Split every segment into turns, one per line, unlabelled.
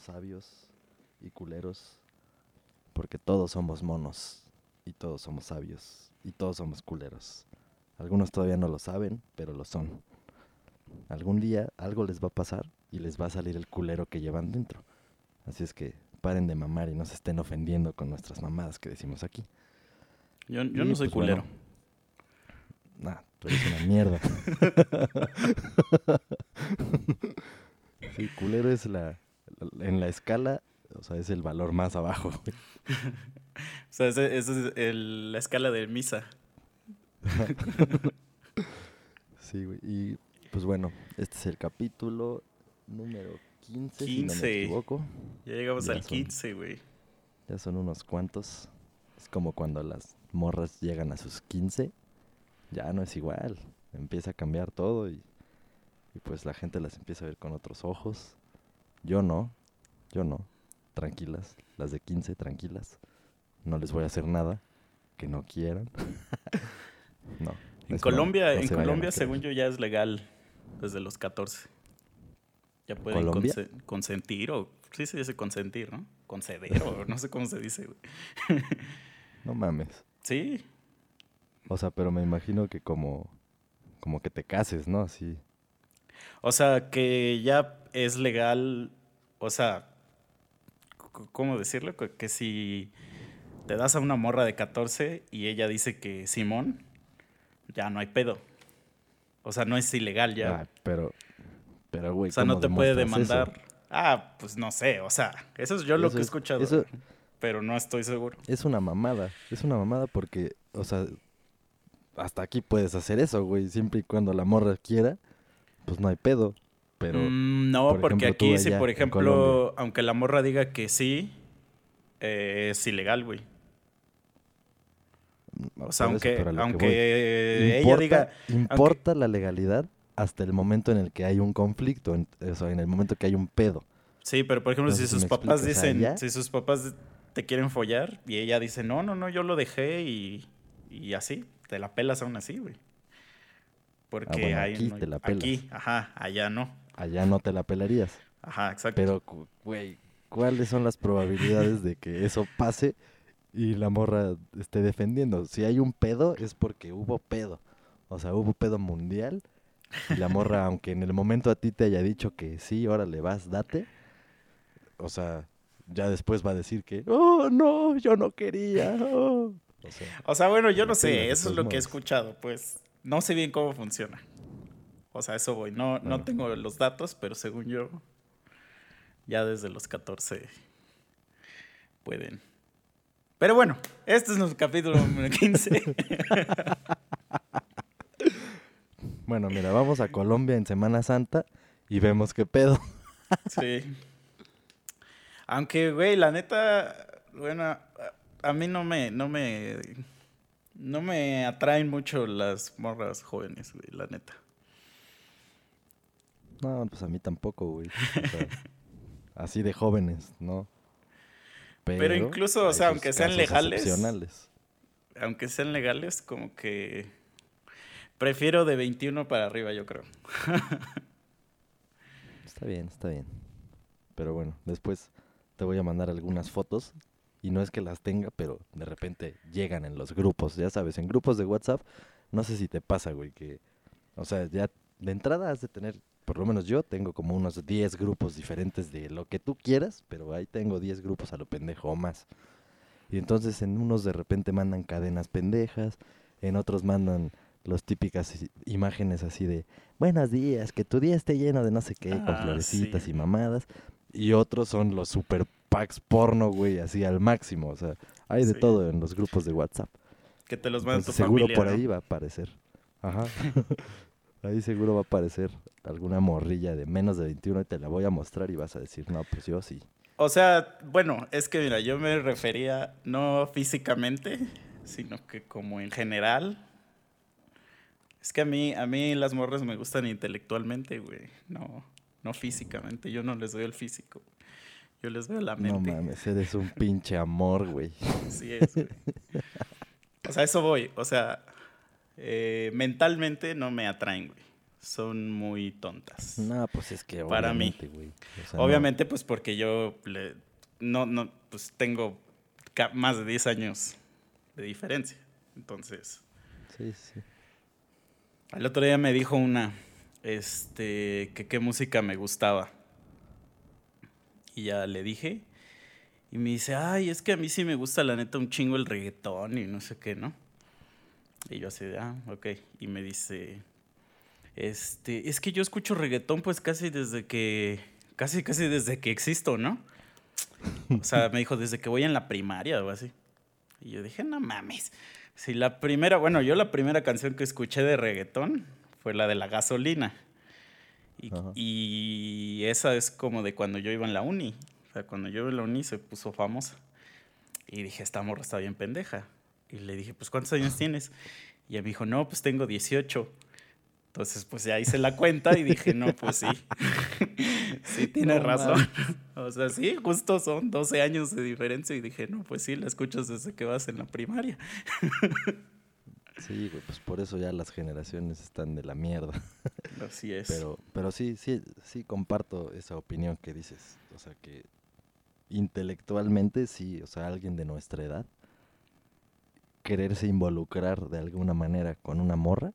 Monos sabios y culeros, porque todos somos monos y todos somos sabios y todos somos culeros. Algunos todavía no lo saben, pero lo son. Algún día algo les va a pasar y les va a salir el culero que llevan dentro. Así es que paren de mamar y no se estén ofendiendo con nuestras mamadas que decimos aquí.
Yo, yo
Y,
no soy
pues, bueno,
culero.
Nah, tú eres una mierda. sí, culero es la, en la escala, o sea, es el valor más abajo.
O sea, esa es el- la escala de misa.
Sí, güey. Y pues bueno, este es el capítulo número 15, si no
15.
me equivoco.
Ya llegamos
Ya
al
son.
15, güey.
Ya son unos cuantos. Es como cuando las morras llegan a sus 15. Ya no es igual. Empieza a cambiar todo y, y pues la gente las empieza a ver con otros ojos. Yo no. Yo no. Tranquilas. Las de 15, tranquilas. No les voy a hacer nada que no quieran. no.
En Colombia,
no
en
se
Colombia según yo, ya es legal desde los 14. Ya pueden consentir o... Sí se dice consentir, ¿no? Conceder o no sé cómo se dice, güey.
No mames.
Sí,
O sea, pero me imagino que como, como que te cases, ¿no? Así.
O sea, que ya es legal, o sea, ¿cómo decirlo? Que, si te das a una morra de 14 y ella dice que Simón, ya no hay pedo. O sea, no es ilegal ya.
Ah, pero, pero, güey.
o sea, no
¿cómo
te puede
eso?
demandar. Ah, pues no sé, o sea, eso es yo lo que he
es-
escuchado,
eso-
pero no estoy seguro.
Es una mamada. Es una mamada porque, o sea, hasta aquí puedes hacer eso, güey. Siempre y cuando la morra quiera, pues no hay pedo. Pero,
Mm, no,
por
porque
ejemplo,
aquí, si por ejemplo, aunque la morra diga que sí, eh, es ilegal, güey.
no,
O sea,
eso,
aunque, aunque
voy.
ella
Importa-
diga,
Importa la legalidad hasta el momento en el que hay un conflicto, en, o sea, en el momento que hay un pedo.
sí, pero por ejemplo, si sus papás
explico, o sea,
dicen, si sus papás te quieren follar y ella dice, no, no, no, yo lo dejé y, y así, te la pelas aún así, güey. Porque
Ah, bueno,
hay
aquí
no-
te la pelas.
Aquí, ajá, allá no.
Allá no te la pelarías.
Ajá, exacto.
Pero, güey, ¿cuáles son las probabilidades de que eso pase y la morra esté defendiendo? Si hay un pedo, es porque hubo pedo. O sea, hubo pedo mundial. Y la morra, aunque en el momento a ti te haya dicho que sí, órale, vas, date. O sea, ya después va a decir que, oh, no, yo no quería. oh". O sea,
O sea, bueno, yo no sé, eso es lo que he escuchado, pues no sé bien cómo funciona. O sea, eso voy, no, no tengo los datos, pero según yo, ya desde los 14 pueden. Pero bueno, este es nuestro capítulo número 15.
bueno, mira, vamos a Colombia en Semana Santa y vemos qué pedo.
sí. Aunque, güey, la neta, bueno, a, a mí no me, no me, no me atraen mucho las morras jóvenes, güey, la neta.
No, pues a mí tampoco, güey. O sea, así de jóvenes, ¿no?
Pero incluso, o sea, aunque sean legales, aunque sean legales, como que prefiero de 21 para arriba, yo creo.
Está bien, está bien. Pero bueno, después te voy a mandar algunas fotos. Y no es que las tenga, pero de repente llegan en los grupos, ya sabes, en grupos de WhatsApp. No sé si te pasa, güey, que... O sea, ya de entrada has de tener, por lo menos yo tengo como unos 10 grupos diferentes de lo que tú quieras, pero ahí tengo 10 grupos a lo pendejo o más. Y entonces en unos de repente mandan cadenas pendejas, en otros mandan las típicas imágenes así de buenos días, que tu día esté lleno de no sé qué, con
Ah,
florecitas
sí.
y mamadas. Y otros son los super packs porno, güey, así al máximo. O sea, hay de
Sí.
todo en los grupos de WhatsApp.
Que te los manda tu
seguro
familia.
por
¿no?
ahí va a aparecer. Ajá. Ahí seguro va a aparecer alguna morrilla de menos de 21 y te la voy a mostrar y vas a decir, no, pues yo sí.
O sea, bueno, es que mira, yo me refería no físicamente, sino que como en general. Es que a mí, a mí las morras me gustan intelectualmente, güey. No, no físicamente. Yo no les doy el físico. Yo les doy la
No
mente.
mames, eres un pinche amor, güey.
Así es, güey. O sea, eso voy. O sea, eh, mentalmente no me atraen, güey. Son muy tontas.
No, pues es que
Para mí.
obviamente, güey. O sea, no.
Obviamente, pues porque yo le- no, no, pues tengo más de 10 años de diferencia. Entonces,
Sí, sí.
al otro día me dijo una, este, que qué música me gustaba. Y ya le dije. Y me dice, ay, es que a mí sí me gusta la neta un chingo el reggaetón y no sé qué, ¿no? Y yo así ah, ok. Y me dice, este, es que yo escucho reggaetón pues casi desde que, casi, casi desde que existo, ¿no? O sea, me dijo, desde que voy en la primaria o así. Y yo dije, no mames. Si la primera, bueno, yo la primera canción que escuché de reggaetón fue la de la gasolina. Y, y esa es como de cuando yo iba en la uni. O sea, cuando yo iba en la uni se puso famosa. Y dije, esta morra está bien pendeja. Y le dije, pues, ¿cuántos años tienes? Y ella me dijo, no, pues tengo 18. Entonces, pues ya hice la cuenta y dije, no, pues sí. sí, tiene
No
razón. O sea, sí, justo son 12 años de diferencia. Y dije, no, pues sí, la escuchas desde que vas en la primaria.
Sí, güey, pues por eso ya las generaciones están de la mierda.
Así es.
Pero, pero sí, sí, sí comparto esa opinión que dices. O sea que intelectualmente sí, o sea, alguien de nuestra edad quererse involucrar de alguna manera con una morra,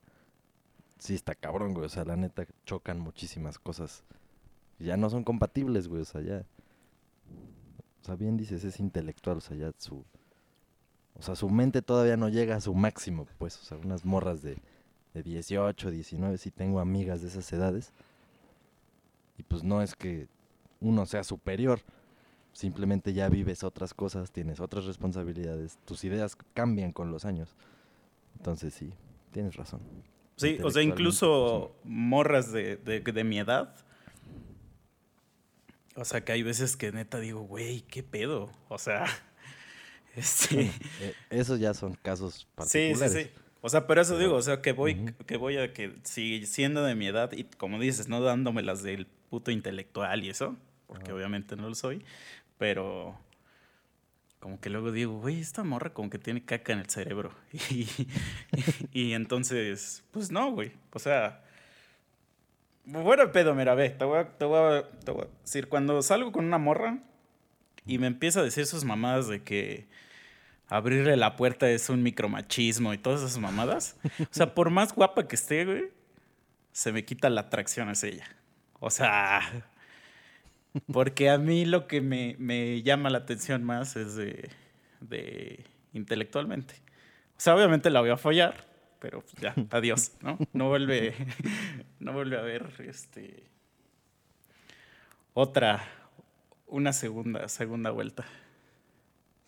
sí está cabrón, güey. O sea, la neta chocan muchísimas cosas. Ya no son compatibles, güey. O sea, ya. O sea, bien dices, es intelectual, o sea, ya su. O sea, su mente todavía no llega a su máximo, pues. O sea, unas morras de, de 18, 19, sí tengo amigas de esas edades. Y pues no es que uno sea superior, simplemente ya vives otras cosas, tienes otras responsabilidades, tus ideas cambian con los años. Entonces sí, tienes razón.
Sí, o sea, incluso morras de, de- de mi edad. O sea, que hay veces que neta digo, güey, ¿qué pedo? O sea, este...
Eh, esos ya son casos
Sí,
particulares.
sí, sí. O sea, pero eso digo, o sea, que voy, que voy a que si siendo de mi edad y como dices, no dándome las del puto intelectual y eso, porque obviamente no lo soy, pero como que luego digo, güey, esta morra como que tiene caca en el cerebro. Y, y entonces, pues no, güey. O sea, bueno, pedo, mira, ve, te voy, a, te, voy a, te voy a decir, cuando salgo con una morra y me empieza a decir sus mamadas de que abrirle la puerta es un micromachismo y todas esas mamadas. O sea, por más guapa que esté, güey, se me quita la atracción hacia ella. O sea, porque a mí lo que me, me llama la atención más es de, de intelectualmente. O sea, obviamente la voy a follar, pero pues ya, adiós, ¿no? No vuelve, no vuelve a haber este, otra, una segunda, segunda vuelta.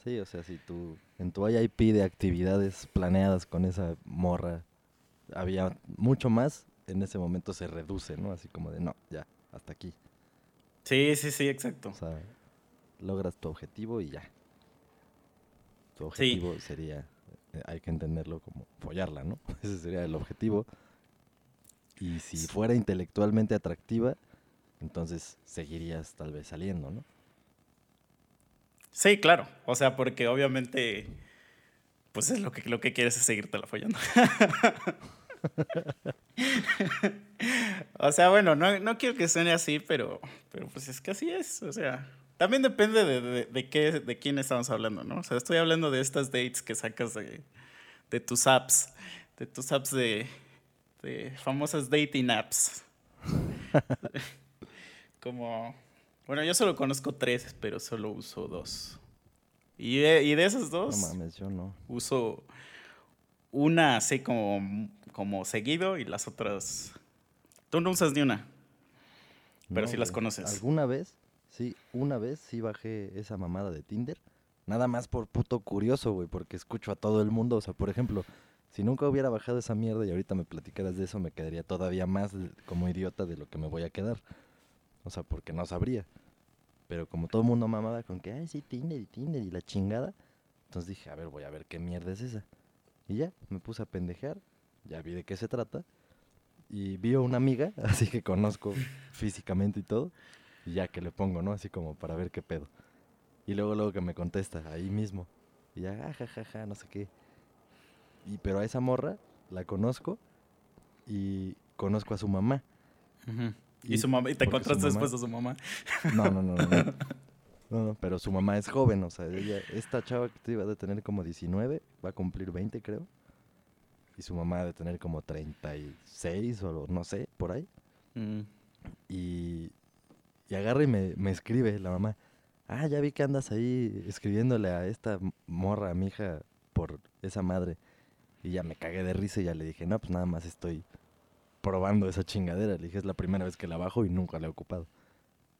Sí, o sea, si tú en tu IIP de actividades planeadas con esa morra había mucho más, en ese momento se reduce, ¿no? Así como de, no, ya, hasta aquí.
Sí, sí, sí, exacto.
O sea, logras tu objetivo y ya. Tu
Sí.
objetivo sería, eh, hay que entenderlo como follarla, ¿no? Ese sería el objetivo. Y si fuera intelectualmente atractiva, entonces seguirías tal vez saliendo, ¿no?
Sí, claro. O sea, porque obviamente, pues es lo que, lo que quieres es seguirte la follando. o sea, bueno, no, no quiero que suene así, pero, pero pues es que así es. O sea, también depende de, de, de qué, de quién estamos hablando, ¿no? O sea, estoy hablando de estas dates que sacas de, de tus apps, de tus apps de, de famosas dating apps. Como, bueno, yo solo conozco tres, pero solo uso dos. Y de, y de esas
No
dos,
mames, yo no.
uso una así como, como seguido y las otras... Tú no usas ni una. Pero
No,
sí las conoces.
¿Alguna vez? Sí, una vez sí bajé esa mamada de Tinder. Nada más por puto curioso, güey, porque escucho a todo el mundo. O sea, por ejemplo, Si nunca hubiera bajado esa mierda y ahorita me platicaras de eso, me quedaría todavía más como idiota de lo que me voy a quedar. O sea, porque no sabría. Pero como todo el mundo mamaba con que, ay, sí, Tinder y Tinder y la chingada. Entonces dije, a ver, voy a ver qué mierda es esa. Y ya, me puse a pendejear. Ya vi de qué se trata. Y vi a una amiga, así que conozco físicamente y todo. Y ya que le pongo, ¿no? Así como para ver qué pedo. Y luego, luego que me contesta, ahí mismo. Y ya, ah, ja, ja, no sé qué. Y pero a esa morra la conozco y conozco a su mamá.
Ujú. Y, su mamá, y te encontraste
mamá-
después a su mamá.
No, no, no, no. no. No, pero su mamá es joven, o sea, ella, esta chava que te iba a tener como 19, va a cumplir 20, creo. Y su mamá de tener como 36 o no sé, por ahí.
Mm.
Y, y agarra y me, me escribe la mamá. Ah, ya vi que andas ahí escribiéndole a esta morra, a mi hija, por esa madre. Y ya me cagué de risa y ya le dije, no, pues nada más estoy probando esa chingadera. Le dije, es la primera vez que la bajo y nunca la he ocupado.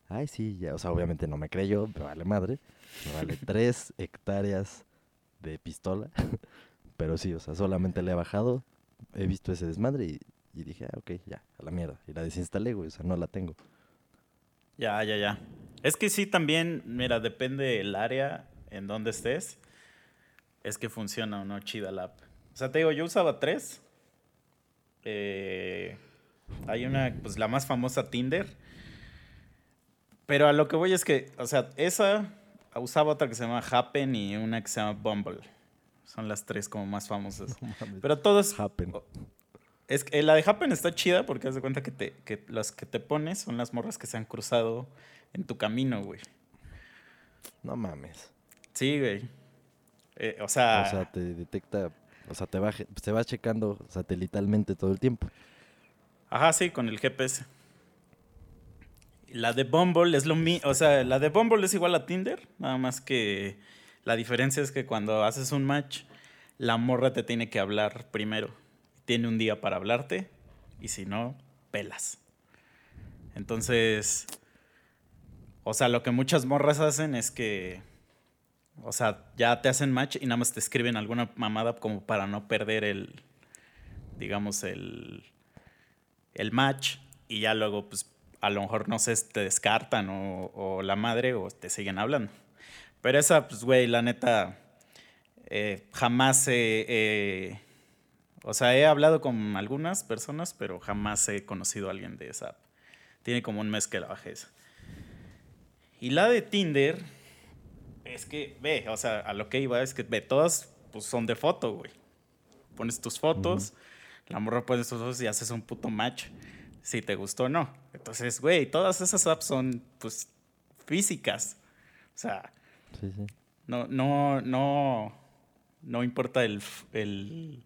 Ay, sí, ya, o sea, obviamente no me creyó, me vale madre. Me vale tres hectáreas de pistola. Pero sí, o sea, solamente le he bajado, he visto ese desmadre y, y dije, ah, ok, ya, a la mierda. Y la desinstalé, güey, o sea, no la tengo.
Ya, ya, ya. Es que sí, también, mira, depende el área en donde estés. Es que funciona o no chida la app. O sea, te digo, yo usaba tres. Eh, hay una, pues la más famosa, Tinder. Pero a lo que voy es que, o sea, esa usaba otra que se llama Happen y una que se llama Bumble. Son las tres como más famosas. Pero todos...
Happen.
Es que la de Happen está chida porque haz de cuenta que, te, que las que te pones son las morras que se han cruzado en tu camino, güey.
No mames.
Sí, güey. Eh, o sea,
O sea, te detecta, o sea, te va, se va checando satelitalmente todo el tiempo.
ajá, sí, con el GPS. La de Bumble es lo o sea, la de Bumble es igual a Tinder, nada más que la diferencia es que cuando haces un match, la morra te tiene que hablar primero. Tiene un día para hablarte y si no, pelas. Entonces, o sea, lo que muchas morras hacen es que, o sea, ya te hacen match y nada más te escriben alguna mamada como para no perder el, digamos, el, el match y ya luego, pues, a lo mejor, no sé, te descartan o, la madre o te siguen hablando. Pero esa, pues, güey, la neta, eh, jamás he, he- o sea, he hablado con algunas personas, pero jamás he conocido a alguien de esa app. Tiene como un mes que la bajé esa. Y la de Tinder, es que, ve, o sea, a lo que iba es que, ve, todas pues, son de foto, güey. Pones tus fotos, la morra pone tus fotos y haces un puto match, si te gustó o no. Entonces, güey, todas esas apps son, pues, físicas. O sea,
Sí, sí.
no, no, no, no importa el, el-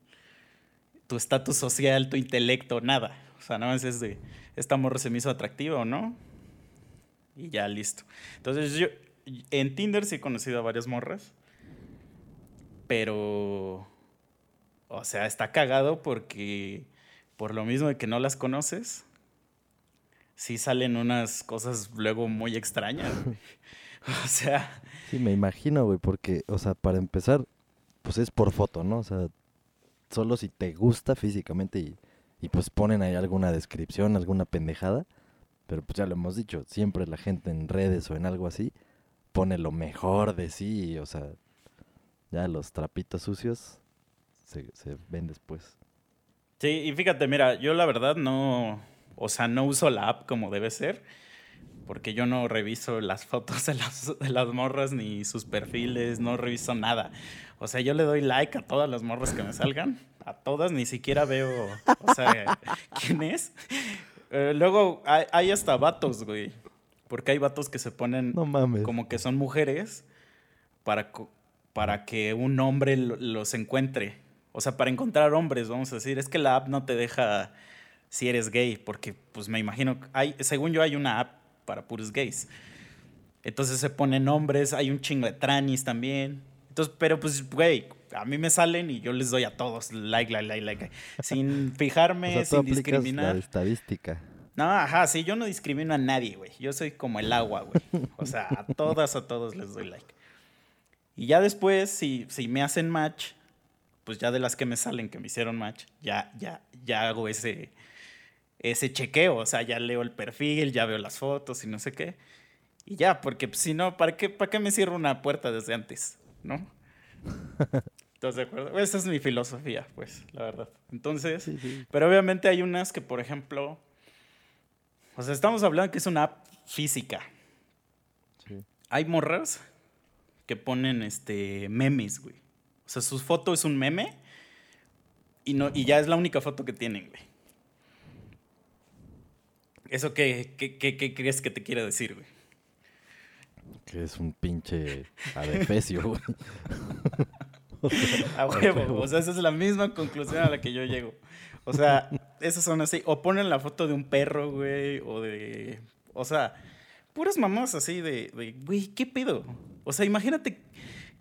tu estatus social, tu intelecto, nada. O sea, nada más es de, esta morra se me hizo atractiva o no. Y ya, listo. Entonces, yo en Tinder sí he conocido a varias morras. Pero, o sea, está cagado porque por lo mismo de que no las conoces, sí salen unas cosas luego muy extrañas. o sea,
Sí, me imagino, güey, porque, o sea, para empezar, pues es por foto, ¿no? O sea, solo si te gusta físicamente y, y pues ponen ahí alguna descripción, alguna pendejada, pero pues ya lo hemos dicho, siempre la gente en redes o en algo así pone lo mejor de sí, o sea, ya los trapitos sucios se, se ven después.
Sí, y fíjate, mira, yo la verdad no, o sea, no uso la app como debe ser, porque yo no reviso las fotos de las, de las morras ni sus perfiles, no reviso nada. O sea, yo le doy like a todas las morras que me salgan, a todas, ni siquiera veo, o sea, quién es. Eh, luego hay, hay hasta vatos, güey, porque hay vatos que se ponen
No mames.
como que son mujeres para, para que un hombre lo- los encuentre. O sea, para encontrar hombres, vamos a decir. Es que la app no te deja si eres gay, porque pues me imagino, hay, según yo hay una app para puros gays. Entonces se ponen hombres, hay un chingo de tranis también. Entonces, pero pues, güey, a mí me salen y yo les doy a todos like, like, like, like. Sin
O
fijarme,
sea, tú
sin
aplicas la
discriminar.
estadística.
No, ajá, sí, yo no discrimino a nadie, güey. Yo soy como el agua, güey. O sea, a todas, a todos les doy like. Y ya después, si, si me hacen match, pues ya de las que me salen que me hicieron match, ya, ya, ya hago ese, ese chequeo. O sea, ya leo el perfil, ya veo las fotos y no sé qué. Y ya, porque pues, si no, ¿para qué, ¿para qué me cierro una puerta desde antes? ¿No? ¿Estás de acuerdo? Esa es mi filosofía, pues, la verdad. Entonces,
Sí, sí.
pero obviamente hay unas que, por ejemplo, o sea, estamos hablando que es una app física.
Sí.
Hay morras que ponen este memes, güey. O sea, su foto es un meme y no y ya es la única foto que tienen, güey. ¿Eso qué, qué, qué- qué crees que te quiere decir, güey?
Que es un pinche adefesio, güey.
A huevo. O sea, esa es la misma conclusión a la que yo llego. O sea, esas son así. O ponen la foto de un perro, güey. O de. O sea, puras mamás así de, de, güey, ¿qué pedo? O sea, imagínate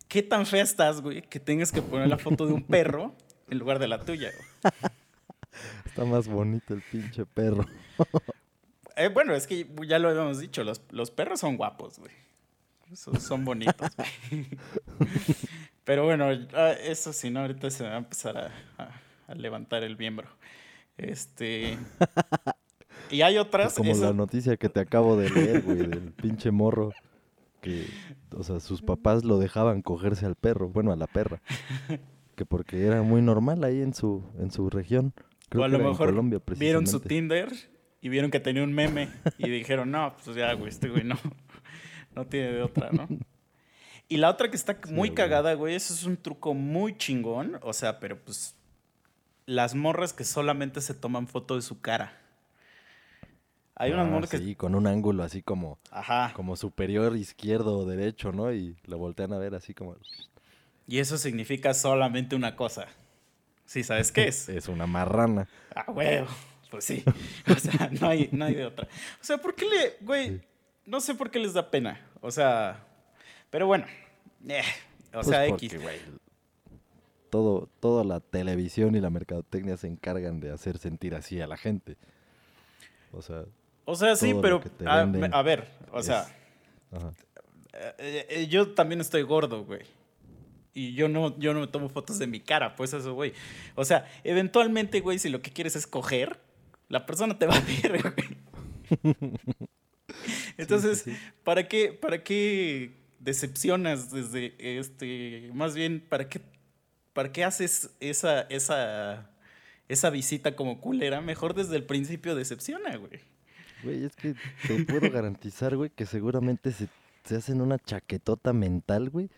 qué tan fea estás, güey, que tengas que poner la foto de un perro en lugar de la tuya. güey.
Está más bonito el pinche perro.
Eh, bueno, es que ya lo habíamos dicho, los, los perros son guapos, güey. Son, son bonitos, güey. Pero bueno, ah, eso sí, ¿no? Ahorita se me va a empezar a, a- a levantar el miembro. Este. Y hay otras.
Como
esa-
la noticia que te acabo de leer, güey, del pinche morro. Que, o sea, sus papás lo dejaban cogerse al perro, bueno, a la perra. Que porque era muy normal ahí en su, en su región. Creo
o a lo mejor
Colombia,
vieron su. Tinder y vieron que tenía un meme y dijeron, no, pues ya, güey, este güey no, no tiene de otra, ¿no? Y la otra que está muy cagada, güey, eso es un truco muy chingón, o sea, pero pues las morras que solamente se toman foto de su cara. Hay unas
Ah,
morras que...
Sí, con un ángulo así como,
Ajá.
como superior, izquierdo o derecho, ¿no? Y lo voltean a ver así como...
Y eso significa solamente una cosa. ¿Sí sabes qué es?
Es una marrana.
Ah, huevo. Pues sí. O sea, no hay, no hay de otra. O sea, ¿por qué le, güey?
Sí.
No sé por qué les da pena. O sea, pero bueno. eh, o
Pues
sea,
porque,
X.
todo, toda la televisión y la mercadotecnia se encargan de hacer sentir así a la gente. O sea,
O sea, sí, pero a, ver, o
es-
sea,
ajá.
eh, eh, yo también estoy gordo, güey. Y yo no, yo no me tomo fotos de mi cara, pues eso, güey. O sea, eventualmente, güey, si lo que quieres es coger, la persona te va a ver, güey. Entonces,
sí.
¿para qué, para qué decepcionas desde este, más bien, ¿para qué, para qué haces esa, esa, esa visita como culera? Mejor desde el principio decepciona, güey.
Güey, es que te puedo garantizar, güey, que seguramente se, se hacen una chaquetota mental, güey.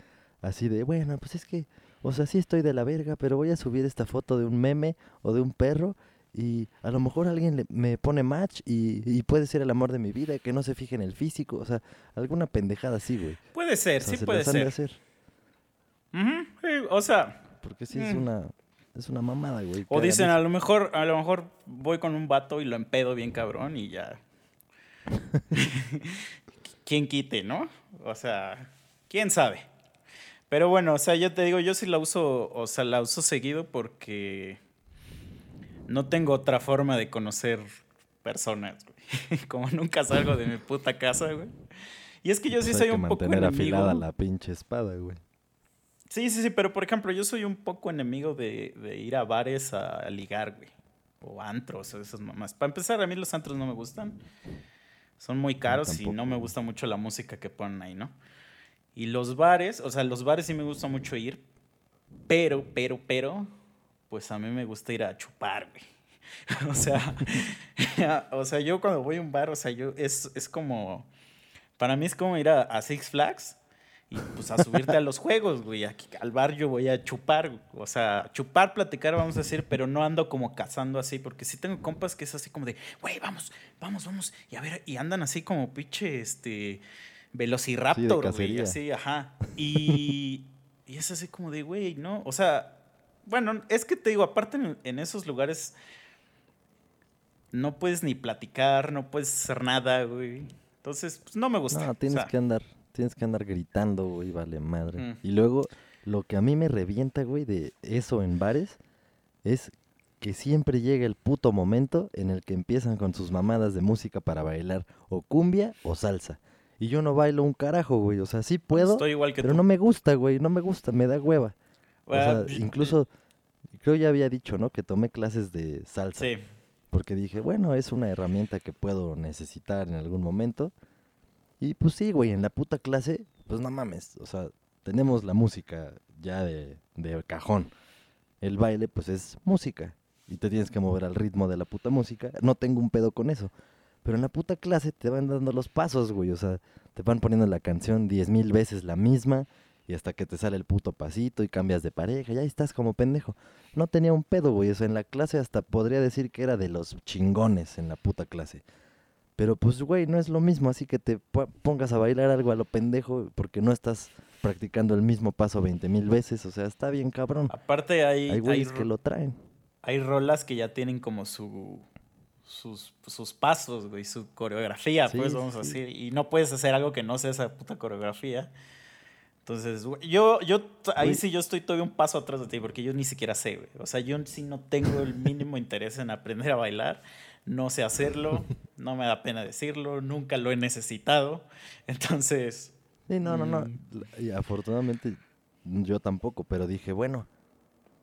Así de, bueno, pues es que, o sea, sí estoy de la verga, pero voy a subir esta foto de un meme o de un perro y a lo mejor alguien le- me pone match y, y puede ser el amor de mi vida, que no se fije en el físico, o sea, alguna pendejada así, güey.
Puede ser,
O sea,
sí
se
puede ser.
hacer,
Ujú, sí, o sea,
porque sí es
Mm.
una, es una mamada, güey. que
o dicen a lo mejor, a lo mejor voy con un vato y lo empedo bien cabrón y ya. ¿Quién quite, no? O sea, quién sabe. Pero bueno, o sea, yo te digo, yo sí la uso, o sea, la uso seguido porque no tengo otra forma de conocer personas, güey. Como nunca salgo de mi puta casa, güey. Y es que yo sí
Pues hay
soy
que
un poco
mantener
enemigo.
afilada la pinche espada, güey.
Sí, sí, sí, pero por ejemplo, yo soy un poco enemigo de, de ir a bares a, ligar, güey. O antros o esas mamás. Para empezar, a mí los antros no me gustan. Son muy caros y no me gusta mucho la música que ponen ahí, ¿no? Y los bares, o sea, los bares sí me gusta mucho ir. Pero, pero, pero, pues a mí me gusta ir a chupar, güey. o sea, o sea, yo cuando voy a un bar, o sea, yo es, es como, para mí es como ir a, a Six Flags y pues a subirte a los juegos, güey. Aquí al bar yo voy a chupar, o sea, chupar, platicar, vamos a decir, pero no ando como cazando así, porque sí tengo compas que es así como de, güey, vamos, vamos, vamos. Y a ver, y andan así como pinche, este, velociraptor, güey,
cacería.
así, ajá. Y, y es así como de, güey, ¿no? O sea, bueno, es que te digo, aparte en, en esos lugares no puedes ni platicar, no puedes hacer nada, güey. Entonces, pues no me gusta.
No,
o
tienes
sea,
que andar, tienes que andar gritando, güey, vale madre.
Mm.
Y luego, lo que a mí me revienta, güey, de eso en bares, es que siempre llega el puto momento en el que empiezan con sus mamadas de música para bailar, o cumbia o salsa. Y yo no bailo un carajo, güey, o sea, sí puedo,
Estoy igual que
pero
tú.
no me gusta, güey, no me gusta, me da hueva. O sea,
pues,
incluso creo ya había dicho, ¿no? Que tomé clases de salsa.
Sí.
Porque dije, bueno, es una herramienta que puedo necesitar en algún momento. Y pues sí, güey, en la puta clase, pues no mames. O sea, tenemos la música ya de, de cajón. El baile, pues es música. Y te tienes que mover al ritmo de la puta música. No tengo un pedo con eso. Pero en la puta clase te van dando los pasos, güey. O sea, te van poniendo la canción diez mil veces la misma. Y hasta que te sale el puto pasito y cambias de pareja. Ya estás como pendejo. No tenía un pedo, güey. O sea, en la clase hasta podría decir que era de los chingones en la puta clase. Pero pues, güey, no es lo mismo. Así que te po- pongas a bailar algo a lo pendejo porque no estás practicando el mismo paso veinte mil veces. O sea, está bien cabrón.
Aparte hay,
Hay
hay,
güeyes que lo traen.
hay rolas que ya tienen como su sus, sus pasos, güey, su coreografía,
Sí,
pues vamos a
sí.
decir. Y no puedes hacer algo que no sea esa puta coreografía. Entonces, güey, yo, yo, ahí
Güey.
sí yo estoy todavía un paso atrás de ti, porque yo ni siquiera sé, güey. O sea, yo sí no tengo el mínimo interés en aprender a bailar. No sé hacerlo, no me da pena decirlo, nunca lo he necesitado. Entonces,
Sí, no, no, no.
Mm.
Y afortunadamente yo tampoco, pero dije, bueno,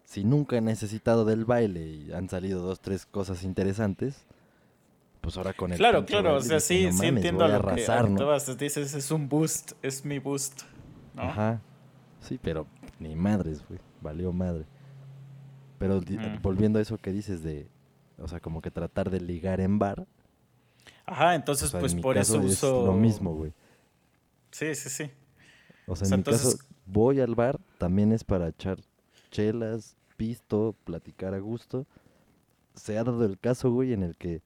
si nunca he necesitado del baile y han salido dos, tres cosas interesantes, pues ahora con el
claro, claro, o sea,
dije,
sí,
"No
sí
mames,
entiendo a
voy a
lo
arrasar,
lo que
¿no?".
dices, es un boost, es mi boost, ¿no?
Ajá. Sí, pero ni madres, güey. Valió madre. Pero
Ujú.
volviendo a eso que dices de, o sea, como que tratar de ligar en bar.
Ajá,
o
entonces
sea,
pues
en mi
por
caso
eso
es
uso...
lo mismo, güey.
Sí, sí, sí.
O sea,
O sea,
en mi caso,
entonces-
voy al bar, también es para echar chelas, pisto, platicar a gusto. Se ha dado el caso, güey, en el que,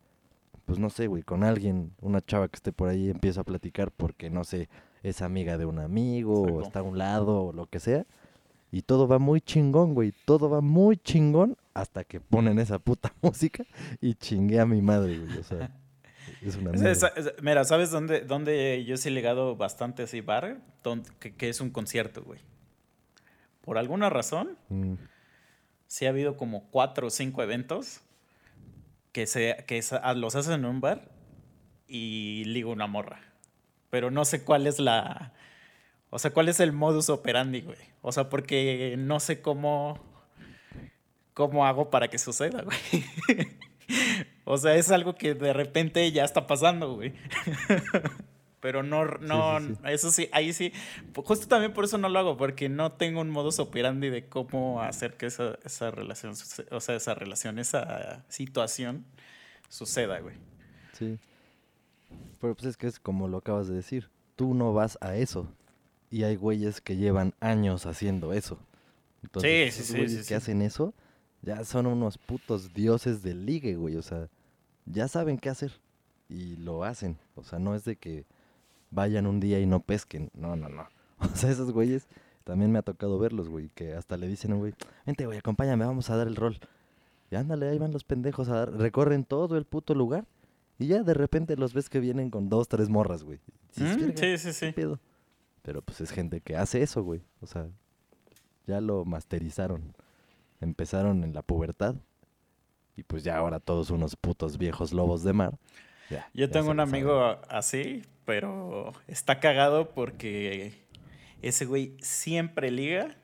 pues no sé, güey, con alguien, una chava que esté por ahí, empiezo a platicar porque, no sé, es amiga de un amigo o está a un lado o lo que sea. Y todo va muy chingón, güey. Todo va muy chingón hasta que ponen esa puta música y chingué a mi madre, güey. O sea, es una
Es- mira, ¿sabes dónde, dónde yo sí he ligado bastante así bar? Don- que, que es un concierto, güey. Por alguna razón,
Mm,
sí ha habido como cuatro o cinco eventos que, se, que ah, los hacen en un bar y ligo una morra. Pero no sé cuál es la... O sea, cuál es el modus operandi, güey. O sea, porque no sé cómo... ¿Cómo hago para que suceda, güey? o sea, es algo que de repente ya está pasando, güey. Pero no, no,
sí, sí.
eso sí, ahí sí. Justo también por eso no lo hago, porque no tengo un modus operandi de cómo hacer que esa, esa relación, o sea, esa relación, esa situación suceda, güey.
Sí. Pero pues es que es como lo acabas de decir. Tú no vas a eso. Y hay güeyes que llevan años haciendo eso. Entonces,
Sí, sí,
que
sí.
hacen eso ya son unos putos dioses del ligue, güey. O sea, ya saben qué hacer. Y lo hacen. O sea, no es de que vayan un día y no pesquen. No, no, no. O sea, esos güeyes también me ha tocado verlos, güey. Que hasta le dicen a un güey, vente, güey, acompáñame, vamos a dar el rol. Y ándale, ahí van los pendejos a dar, recorren todo el puto lugar. Y ya de repente los ves que vienen con dos, tres morras, güey.
Mm,
"Verga,
sí, sí,
¿qué
sí.
pedo?". Pero pues es gente que hace eso, güey. O sea, ya lo masterizaron. Empezaron en la pubertad. Y pues ya ahora todos unos putos viejos lobos de mar. Ya,
Yo
ya
tengo un amigo así, pero está cagado porque ese güey siempre liga,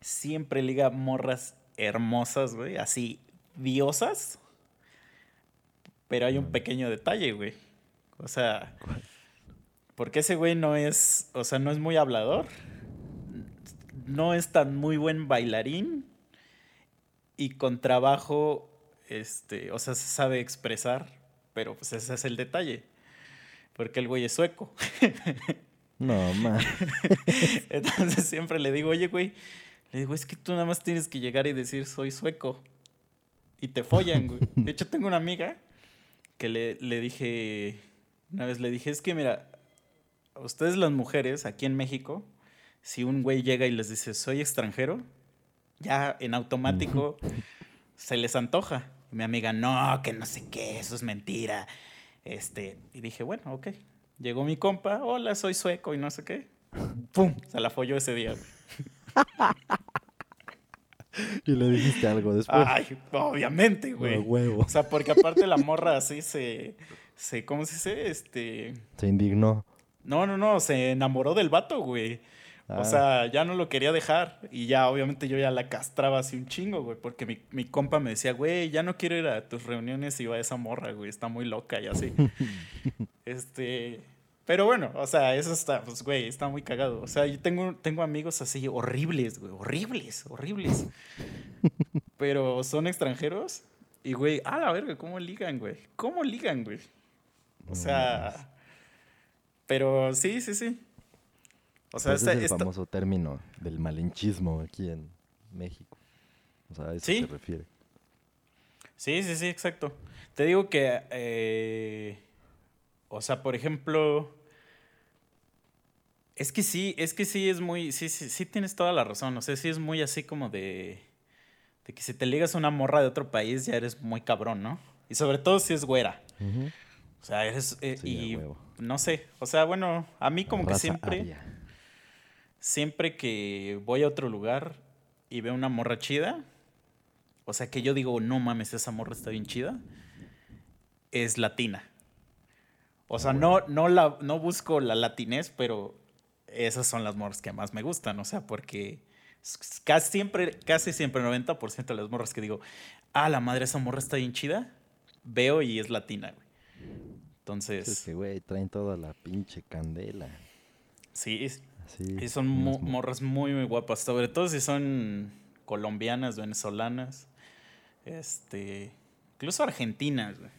siempre liga morras hermosas, güey, así diosas. Pero hay un pequeño detalle, güey. O sea. Porque ese güey no es, o sea, no es muy hablador, no es tan muy buen bailarín y con trabajo, este, o sea, se sabe expresar, pero pues ese es el detalle, porque el güey es sueco.
No, man.
Entonces siempre le digo, oye, güey, le digo, es que tú nada más tienes que llegar y decir, soy sueco. Y te follan, güey. De hecho, tengo una amiga que le, le dije, una vez le dije, es que mira, ustedes las mujeres aquí en México, si un güey llega y les dice, soy extranjero, ya en automático se les antoja. Y mi amiga, no, que no sé qué, eso es mentira. Este, y dije, bueno, ok. Llegó mi compa, hola, soy sueco y no sé qué. ¡Pum! Se la folló ese día.
y le dijiste algo después.
Ay, obviamente, güey.
huevo.
O sea, porque aparte la morra así se, se, ¿cómo se dice? Este,
Se indignó.
No, no, no, se enamoró del vato, güey.
Ah,
O sea, ya no lo quería dejar. Y ya, obviamente, yo ya la castraba así un chingo, güey. Porque mi, mi compa me decía, güey, ya no quiero ir a tus reuniones y va esa morra, güey. Está muy loca y así. este. Pero bueno, o sea, eso está, pues, güey, está muy cagado. O sea, yo tengo, tengo amigos así horribles, güey. Horribles, horribles. Pero son extranjeros. Y, güey, a la verga, ¿cómo ligan, güey? ¿Cómo ligan, güey? O sea. Pero sí, sí, sí. O sea, esta-
es el
esta-
famoso término del malinchismo aquí en México. O sea, a eso
Sí.
se refiere.
Sí, sí, sí, exacto. Te digo que, eh, o sea, por ejemplo, es que sí, es que sí es muy, sí, sí, sí tienes toda la razón. O sea, sí es muy así como de, de que si te ligas a una morra de otro país ya eres muy cabrón, ¿no? Y sobre todo si es güera.
Ujú.
O sea, eres, eh,
Sí,
y no sé, o sea, bueno, a mí como que siempre...
aria.
siempre que voy a otro lugar y veo una morra chida, o sea que yo digo, no mames, esa morra está bien chida, es latina. O sea, no, no, la, no busco la latinez, pero esas son las morras que más me gustan, o sea, porque casi siempre, casi siempre, 90% de las morras que digo, ah, la madre, esa morra está bien chida, veo y es latina, güey. Entonces,
Es que, güey, traen toda la pinche candela.
sí, es-
Así.
Y son mo- morras muy, muy guapas. Sobre todo si son colombianas, venezolanas. Este. Incluso argentinas, güey.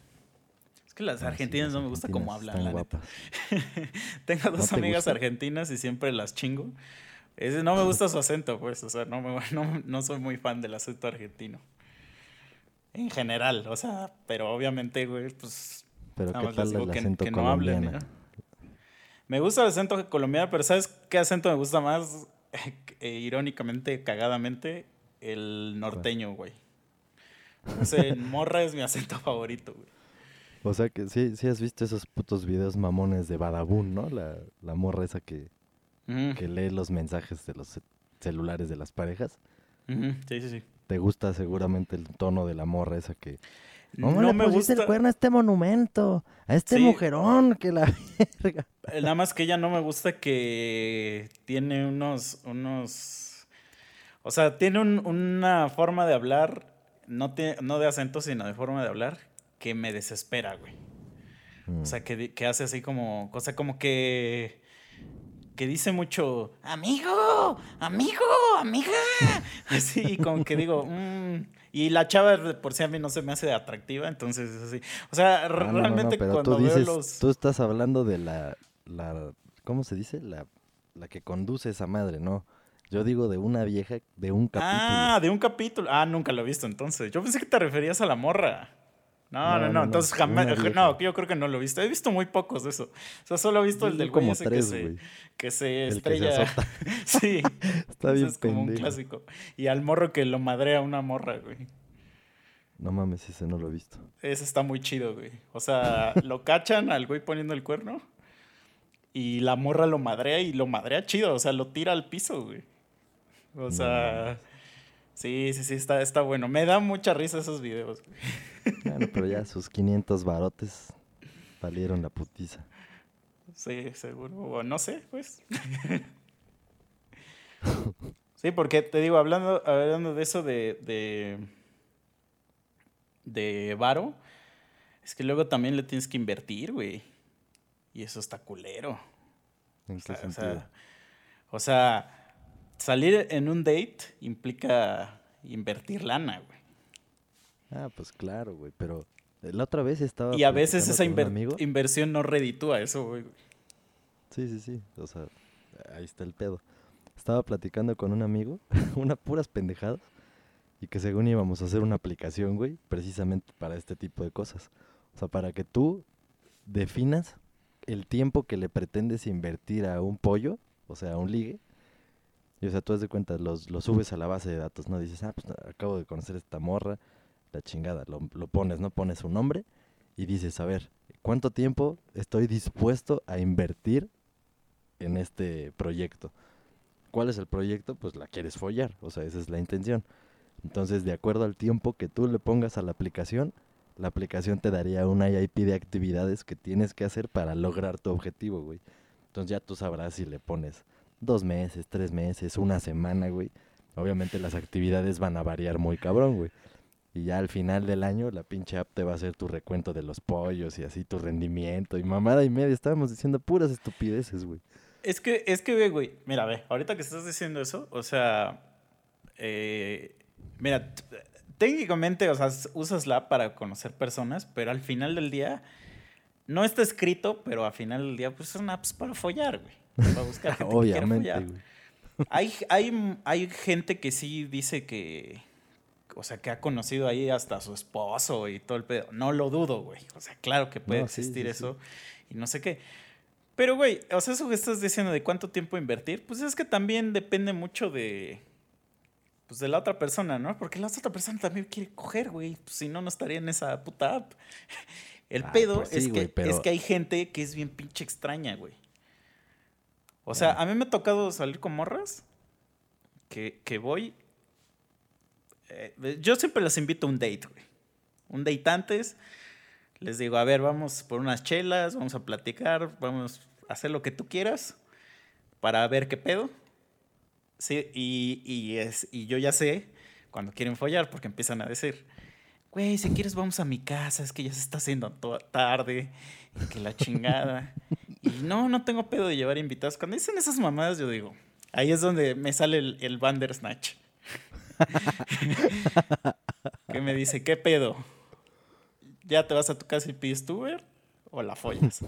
Es que las
Ah, sí,
argentinas
las
no me gusta cómo hablan, la neta. Tengo
¿No
dos amigas argentinas y siempre las chingo. Ese, no me gusta su acento, pues. O sea, no, me, no, no soy muy fan del acento argentino. En general, o sea, pero obviamente, güey, pues
Pero
Nada
¿qué tal el
que-
acento
que no
colombiano?
Me gusta el acento colombiano, pero ¿sabes qué acento me gusta más? Eh, irónicamente, cagadamente, el norteño, güey. No sé, morra es mi acento favorito, güey.
O sea que sí, sí has visto esos putos videos mamones de Badabun, ¿no? La, la morra esa que, que lee los mensajes de los ce- celulares de las parejas.
Sí, sí, sí.
Te gusta seguramente el tono de la morra esa que...
No,
¿Cómo le
me gusta.
el cuerno a este monumento? A este
Sí.
mujerón que la verga.
eh, Nada más que ella no me gusta que tiene unos, unos, o sea, tiene un- una forma de hablar, no, tiene, no de acento, sino de forma de hablar, que me desespera, güey.
Mm.
O sea, que, que hace así como, cosa como que, que dice mucho, amigo, amigo, amiga. Así, como que digo, mm, y la chava por sí a mí no se me hace atractiva, entonces es así. O sea,
Ah, no, no, no,
realmente
pero
cuando
tú
veo
dices,
los...
tú estás hablando de la, la, ¿cómo se dice? La, la que conduce esa madre, ¿no? Yo digo de una vieja, de un capítulo.
Ah, de un capítulo. Ah, nunca lo he visto entonces. Yo pensé que te referías a la morra. No,
No,
no, no.
no, no,
Entonces jamás. No, yo creo que no lo he visto. He visto muy pocos de eso. O sea, solo he visto el del güey
como
ese
tres,
que se,
güey.
que se
El que se
estrella. sí.
Está bien
es como un clásico. Y al morro que lo madrea una morra, güey.
No mames, ese no lo he visto.
Ese está muy chido, güey. O sea, lo cachan al güey poniendo el cuerno. Y la morra lo madrea y lo madrea chido. O sea, lo tira al piso, güey. O sea. Sí, sí, sí, está, está bueno. Me da mucha risa esos videos.
Bueno, pero ya sus 500 barotes valieron la putiza.
Sí, seguro. O no sé, pues. sí, porque te digo, hablando, hablando de eso de. de. de Varo, es que luego también le tienes que invertir, güey. Y eso está culero.
¿En
O
qué
sea, o
sentido?
sea, o sea, salir en un date implica invertir lana, güey.
Ah, pues claro, güey, pero la otra vez estaba
Y a veces esa inver- inversión no reditúa eso, güey.
Sí, sí, sí, o sea, ahí está el pedo. Estaba platicando con un amigo, unas puras pendejadas, y que según íbamos a hacer una aplicación, güey, precisamente para este tipo de cosas. O sea, para que tú definas el tiempo que le pretendes invertir a un pollo, o sea, a un ligue. Y o sea, tú das de cuenta, los, lo subes a la base de datos, ¿no? Dices, ah, pues acabo de conocer esta morra, la chingada, lo, lo pones, ¿no? Pones su nombre y dices, a ver, ¿cuánto tiempo estoy dispuesto a invertir en este proyecto? ¿Cuál es el proyecto? Pues la quieres follar, o sea, esa es la intención. Entonces, de acuerdo al tiempo que tú le pongas a la aplicación, la aplicación te daría una IP de actividades que tienes que hacer para lograr tu objetivo, güey. Entonces ya tú sabrás si le pones dos meses, tres meses, una semana, güey. Obviamente las actividades van a variar muy cabrón, güey. Y ya al final del año la pinche app te va a hacer tu recuento de los pollos y así tu rendimiento y mamada y media. Estábamos diciendo puras estupideces, güey.
Es que, es que, güey, mira, ve, ahorita que estás diciendo eso, o sea, eh, mira, técnicamente, o sea, usas la app para conocer personas, pero al final del día, no está escrito, pero al final del día, pues son apps para follar, güey. Para buscar gente
Obviamente, güey.
Hay, hay, hay gente que sí dice que, o sea, que ha conocido ahí hasta a su esposo y todo el pedo. No lo dudo, güey. O sea, claro que puede
No,
existir
sí, sí.
eso y no sé qué. Pero, güey, o sea, eso que estás diciendo de cuánto tiempo invertir, pues es que también depende mucho de, pues de la otra persona, ¿no? Porque la otra persona también quiere coger, güey. Pues, si no, no estaría en esa puta app. El
Ay,
pedo
pues sí,
es, que,
pero-
es que hay gente que es bien pinche extraña, güey. O sea, a mí me ha tocado salir con morras que, que voy. eh, yo siempre las invito a un date, güey. Un date antes. Les digo, a ver, vamos por unas chelas, vamos a platicar, vamos a hacer lo que tú quieras para ver qué pedo. Sí, y, y, es, y yo ya sé cuando quieren follar porque empiezan a decir, güey, si quieres vamos a mi casa, es que ya se está haciendo toda tarde, y que la chingada. y no, no tengo pedo de llevar invitados. Cuando dicen esas mamadas, yo digo, ahí es donde me sale el, el Bandersnatch. que me dice, ¿qué pedo? ¿Ya te vas a tu casa y pides tu Uber? ¿O la follas?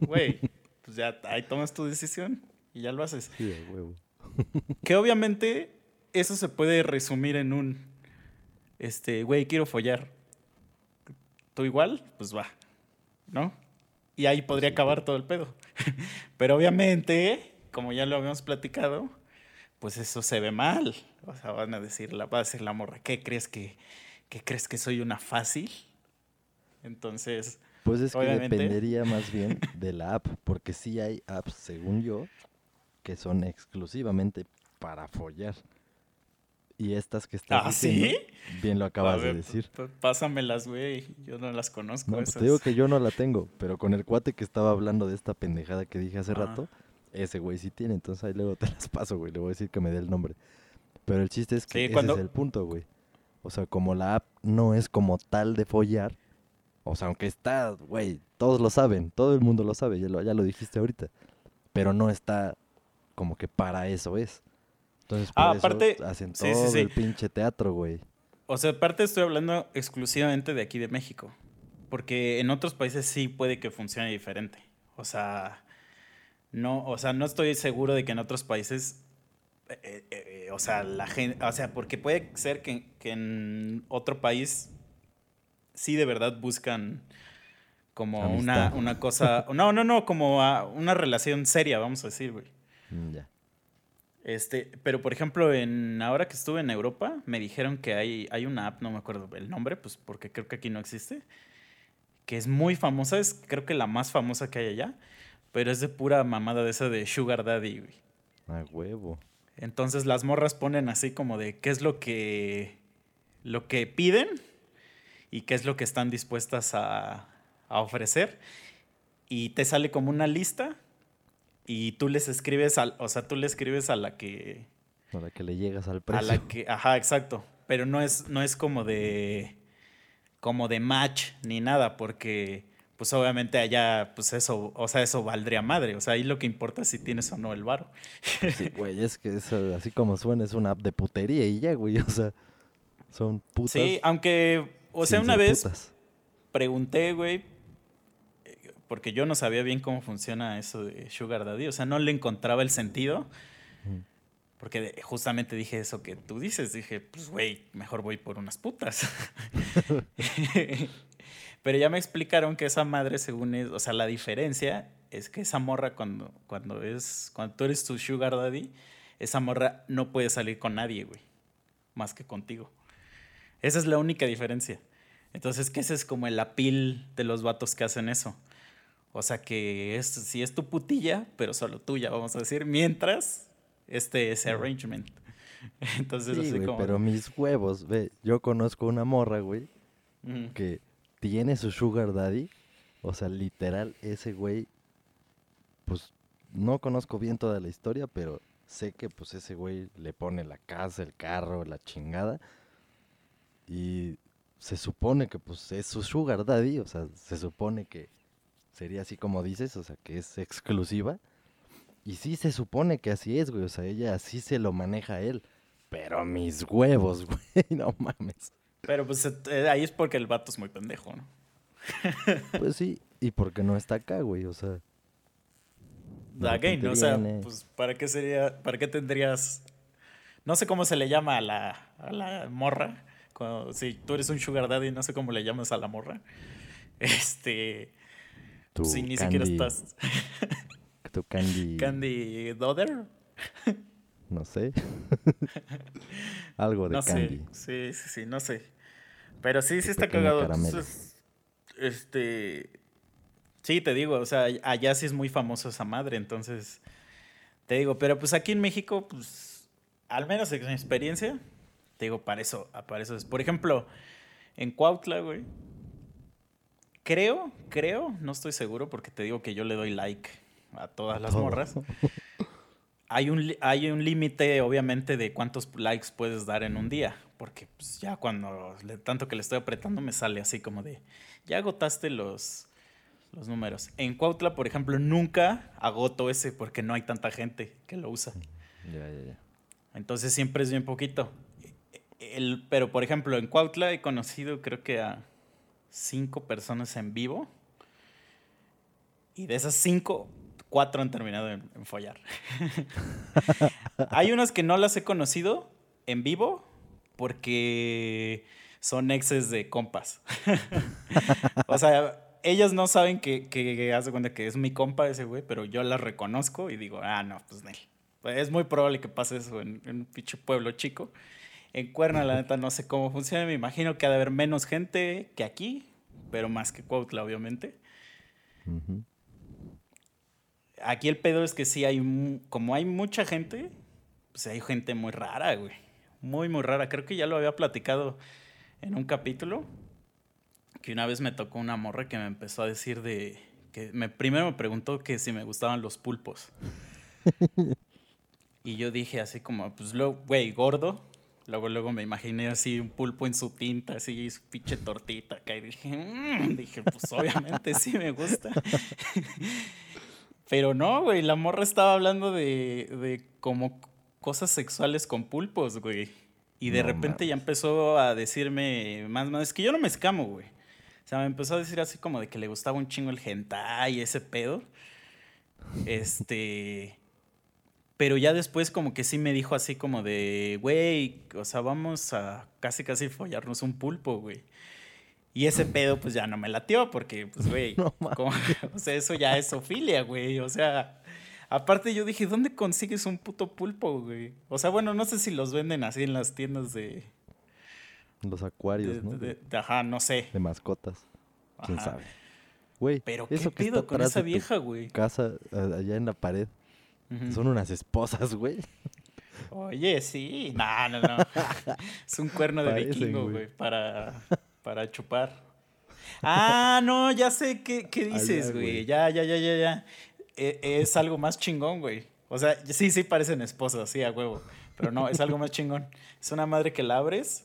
Güey, pues ya ahí tomas tu decisión y ya lo haces.
Sí, huevo.
Que obviamente eso se puede resumir en un, este, güey, quiero follar. ¿Tú igual? Pues va, ¿no? Y ahí podría acabar todo el pedo. Pero obviamente, como ya lo habíamos platicado, pues eso se ve mal. O sea, van a decir, la, va a decir la morra, ¿qué crees que, qué crees que soy una fácil? Entonces,
Pues es que
Obviamente.
dependería más bien de la app, porque sí hay apps, según yo, que son exclusivamente para follar. Y estas que estás
¿Ah,
diciendo, bien lo acabas
ver,
de decir.
p- pásamelas, güey. Yo no las conozco.
No, pues
esas.
te digo que yo no la tengo, pero con el cuate que estaba hablando de esta pendejada que dije hace
Ah.
rato, ese güey sí tiene, entonces ahí luego te las paso, güey, le voy a decir que me dé el nombre. Pero el chiste es que
Sí,
ese
cuando-
es el punto, güey. O sea, como la app no es como tal de follar, o sea, aunque está, güey, todos lo saben, todo el mundo lo sabe, ya lo, ya lo dijiste ahorita, pero no está como que para eso es. Entonces, por
Ah,
eso
aparte-
hacen
sí, sí,
todo
sí.
el pinche teatro, güey.
O sea, aparte estoy hablando exclusivamente de aquí de México. Porque en otros países sí puede que funcione diferente. O sea, no, o sea, no estoy seguro de que en otros países. eh, eh, eh, o sea, la gente. O sea, porque puede ser que, que en otro país sí de verdad buscan como una,
Amistad.
una cosa. No, no, no, como a una relación seria, vamos a decir, güey.
Mm, Ya.
Este, pero por ejemplo, en ahora que estuve en Europa, me dijeron que hay, hay una app, no me acuerdo el nombre, pues porque creo que aquí no existe, que es muy famosa, es creo que la más famosa que hay allá, pero es de pura mamada de esa de Sugar Daddy, güey.
A huevo.
Entonces las morras ponen así como de qué es lo que lo que piden y qué es lo que están dispuestas a, a ofrecer. Y te sale como una lista y tú les escribes al, o sea, tú le escribes a la que
Para que le llegas al
a
precio.
la que, ajá, exacto, pero no es no es como de como de match ni nada porque pues obviamente allá pues eso, o sea, eso valdría madre, o sea, ahí lo que importa es si tienes o no el varo.
Sí, güey, es que así como suena, es una app de putería y ya, güey. O sea, son putas.
Sí, aunque o sea, una vez
putas.
pregunté, güey, porque yo no sabía bien cómo funciona eso de Sugar Daddy. O sea, no le encontraba el sentido. Porque justamente dije eso que tú dices. Dije, pues, güey, mejor voy por unas putas. Pero ya me explicaron que esa madre, según es, o sea, la diferencia es que esa morra cuando, cuando es, cuando tú eres tu Sugar Daddy, esa morra no puede salir con nadie, güey, más que contigo. Esa es la única diferencia. Entonces, que ese es como el apil de los vatos que hacen eso. O sea que es, si es tu putilla, pero solo tuya, vamos a decir, mientras este ese arrangement. Entonces,
Sí,
así
güey,
como.
pero mis huevos, ve, yo conozco una morra, güey, que tiene su sugar daddy. O sea, literal, ese güey, pues, no conozco bien toda la historia, pero sé que pues ese güey le pone la casa, el carro, la chingada. Y se supone que pues es su sugar daddy, o sea, se supone que sería así como dices, o sea, que es exclusiva. Y sí se supone que así es, güey, o sea, ella así se lo maneja a él. Pero mis huevos, güey, no mames.
Pero pues eh, ahí es porque el vato es muy pendejo, ¿no?
Pues sí, y porque no está acá, güey, o sea. de
Again,
repente
o sea, pues ¿para qué sería, para qué tendrías, no sé cómo se le llama a la, a la morra, cuando, si tú eres un sugar daddy, no sé cómo le llamas a la morra, este,
tu
ni siquiera
Candy-
estás
Tu candy,
Candy Dodder,
no sé. Algo de
no
candy.
sé, sí, sí, sí, no sé, pero sí, sí está cagado, entonces, este, sí, te digo, o sea, allá sí es muy famoso esa madre, entonces, te digo, pero pues aquí en México, pues, al menos en mi experiencia, te digo, para eso, para eso es. Por ejemplo, en Cuautla, güey, creo, creo, no estoy seguro porque te digo que yo le doy like a todas las morras. Hay un, hay un límite, obviamente, de cuántos likes puedes dar en un día. Porque pues, ya cuando le- tanto que le estoy apretando me sale así como de, ya agotaste los, los números. En Cuautla, por ejemplo, nunca agoto ese porque no hay tanta gente que lo usa.
Ya, ya, ya.
Entonces siempre es bien poquito. El, pero, por ejemplo, en Cuautla he conocido creo que a cinco personas en vivo. Y de esas cinco, cuatro han terminado en, en follar. Hay unas que no las he conocido en vivo porque son exes de compas. o sea, ellas no saben que, que hace cuenta que es mi compa ese güey, pero yo las reconozco y digo, ah, no, pues Nel. Es muy probable que pase eso en, en un pinche pueblo chico. En Cuerna, la neta, no sé cómo funciona. Me imagino que ha de haber menos gente que aquí, pero más que Cuautla, obviamente. Aquí el pedo es que sí hay, como hay mucha gente, pues hay gente muy rara, güey. Muy, muy rara. Creo que ya lo había platicado en un capítulo. Que una vez me tocó una morra que me empezó a decir de. que me, Primero me preguntó que si me gustaban los pulpos. y yo dije así como, pues güey, gordo. Luego, luego me imaginé así un pulpo en su tinta, así su pinche tortita acá. Y dije, "Mm", dije, pues obviamente sí me gusta. Pero no, güey, la morra estaba hablando de, de como cosas sexuales con pulpos, güey. Y de
No
repente ya empezó a decirme más, más, es que yo no me escamo, güey. O sea, me empezó a decir así como de que le gustaba un chingo el hentai y ese pedo. Este... Pero ya después como que sí me dijo así como de, güey, o sea, vamos a casi casi follarnos un pulpo, güey. Y ese pedo pues ya no me latió porque, pues, güey,
No
o sea, eso ya es ofilia, güey. O sea, aparte yo dije, ¿dónde consigues un puto pulpo, güey? O sea, bueno, no sé si los venden así en las tiendas de...
Los
de-
acuarios, ¿no?
de- de- ajá, no sé.
De mascotas. ¿Quién
Ajá.
sabe? Güey,
Pero ¿qué
eso que está
pedo con esa vieja, güey?
casa, allá en la pared, Son unas esposas, güey.
Oye, sí. No, no, no. es un cuerno de
Parecen,
vikingo,
güey.
güey, para, para chupar. Ah, no, ya sé qué, qué
Allá,
dices, güey.
güey.
Ya, ya, ya, ya, ya. E- es algo más chingón, güey. O sea, sí, sí parecen esposas, sí, a huevo. Pero no, es algo más chingón. Es una madre que la abres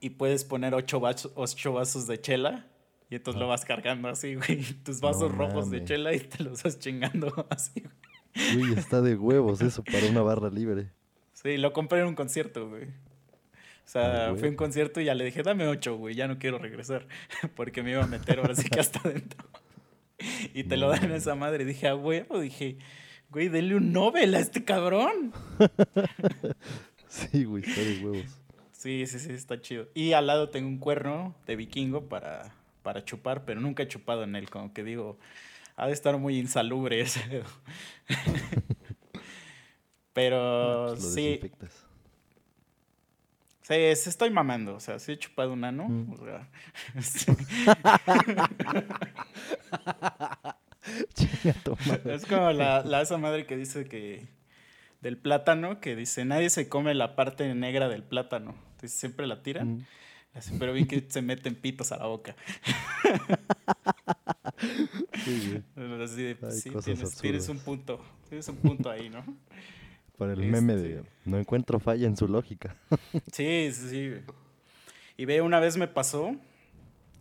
y puedes poner ocho, vasos- ocho vasos de chela y entonces lo vas cargando así, güey. Tus vasos
No
rojos de chela y te los vas chingando así, güey.
Güey, está de huevos eso para una barra libre.
Sí, lo compré en un concierto, güey. O sea,
Ah, güey.
fui a un concierto y ya le dije, dame ocho, güey, ya no quiero regresar. Porque me iba a meter ahora sí que hasta adentro. Y te lo dan a esa madre. Dije, ah, güey, dije, güey, denle un Nobel a este cabrón.
Sí, güey, está de huevos.
Sí, sí, sí, está chido. Y al lado tengo un cuerno de vikingo para, para chupar, pero nunca he chupado en él. Como que digo, ha de estar muy insalubre ese dedo. Pero
Pues lo
sí. Sí, estoy mamando, o sea, sí he chupado un ano.
Mm.
o sea, es como la, la esa madre que dice que del plátano, que dice, nadie se come la parte negra del plátano. Entonces siempre la tiran,
Mm.
Pero bien que se meten pitos a la boca.
Sí, güey.
Así de, pues,
Hay
sí, tienes, un punto. Tienes un punto ahí, ¿no?
Para el meme
Este-
de no encuentro falla en su lógica.
Sí, sí, sí. Y ve, una vez me pasó.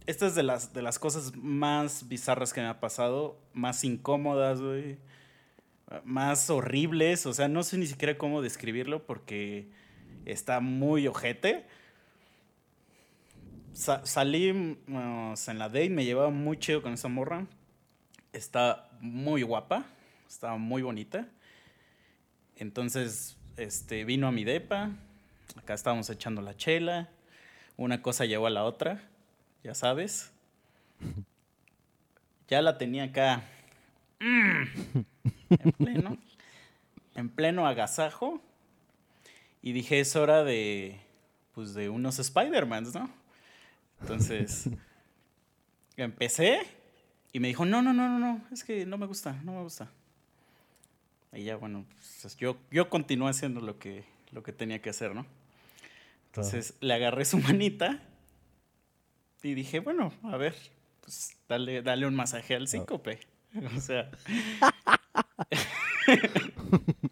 Esta es de las, de las cosas más bizarras que me ha pasado, más incómodas, güey. Más horribles. O sea, no sé ni siquiera cómo describirlo porque está muy ojete. Sa- salimos en la date, me llevaba muy chido con esa morra. Está muy guapa, estaba muy bonita. Entonces, este, vino a mi depa. Acá estábamos echando la chela. Una cosa llevó a la otra, ya sabes. Ya la tenía acá. mm, en pleno. En pleno agasajo. Y dije, es hora de. Pues de unos Spider-Mans, ¿no? Entonces. empecé. Y me dijo, no, no, no, no, no. Es que no me gusta, no me gusta. Y ya, bueno, pues, yo, yo continué haciendo lo que, lo que tenía que hacer, ¿no? Entonces le agarré su manita y dije, bueno, a ver, pues dale, dale un masaje al síncope. O sea.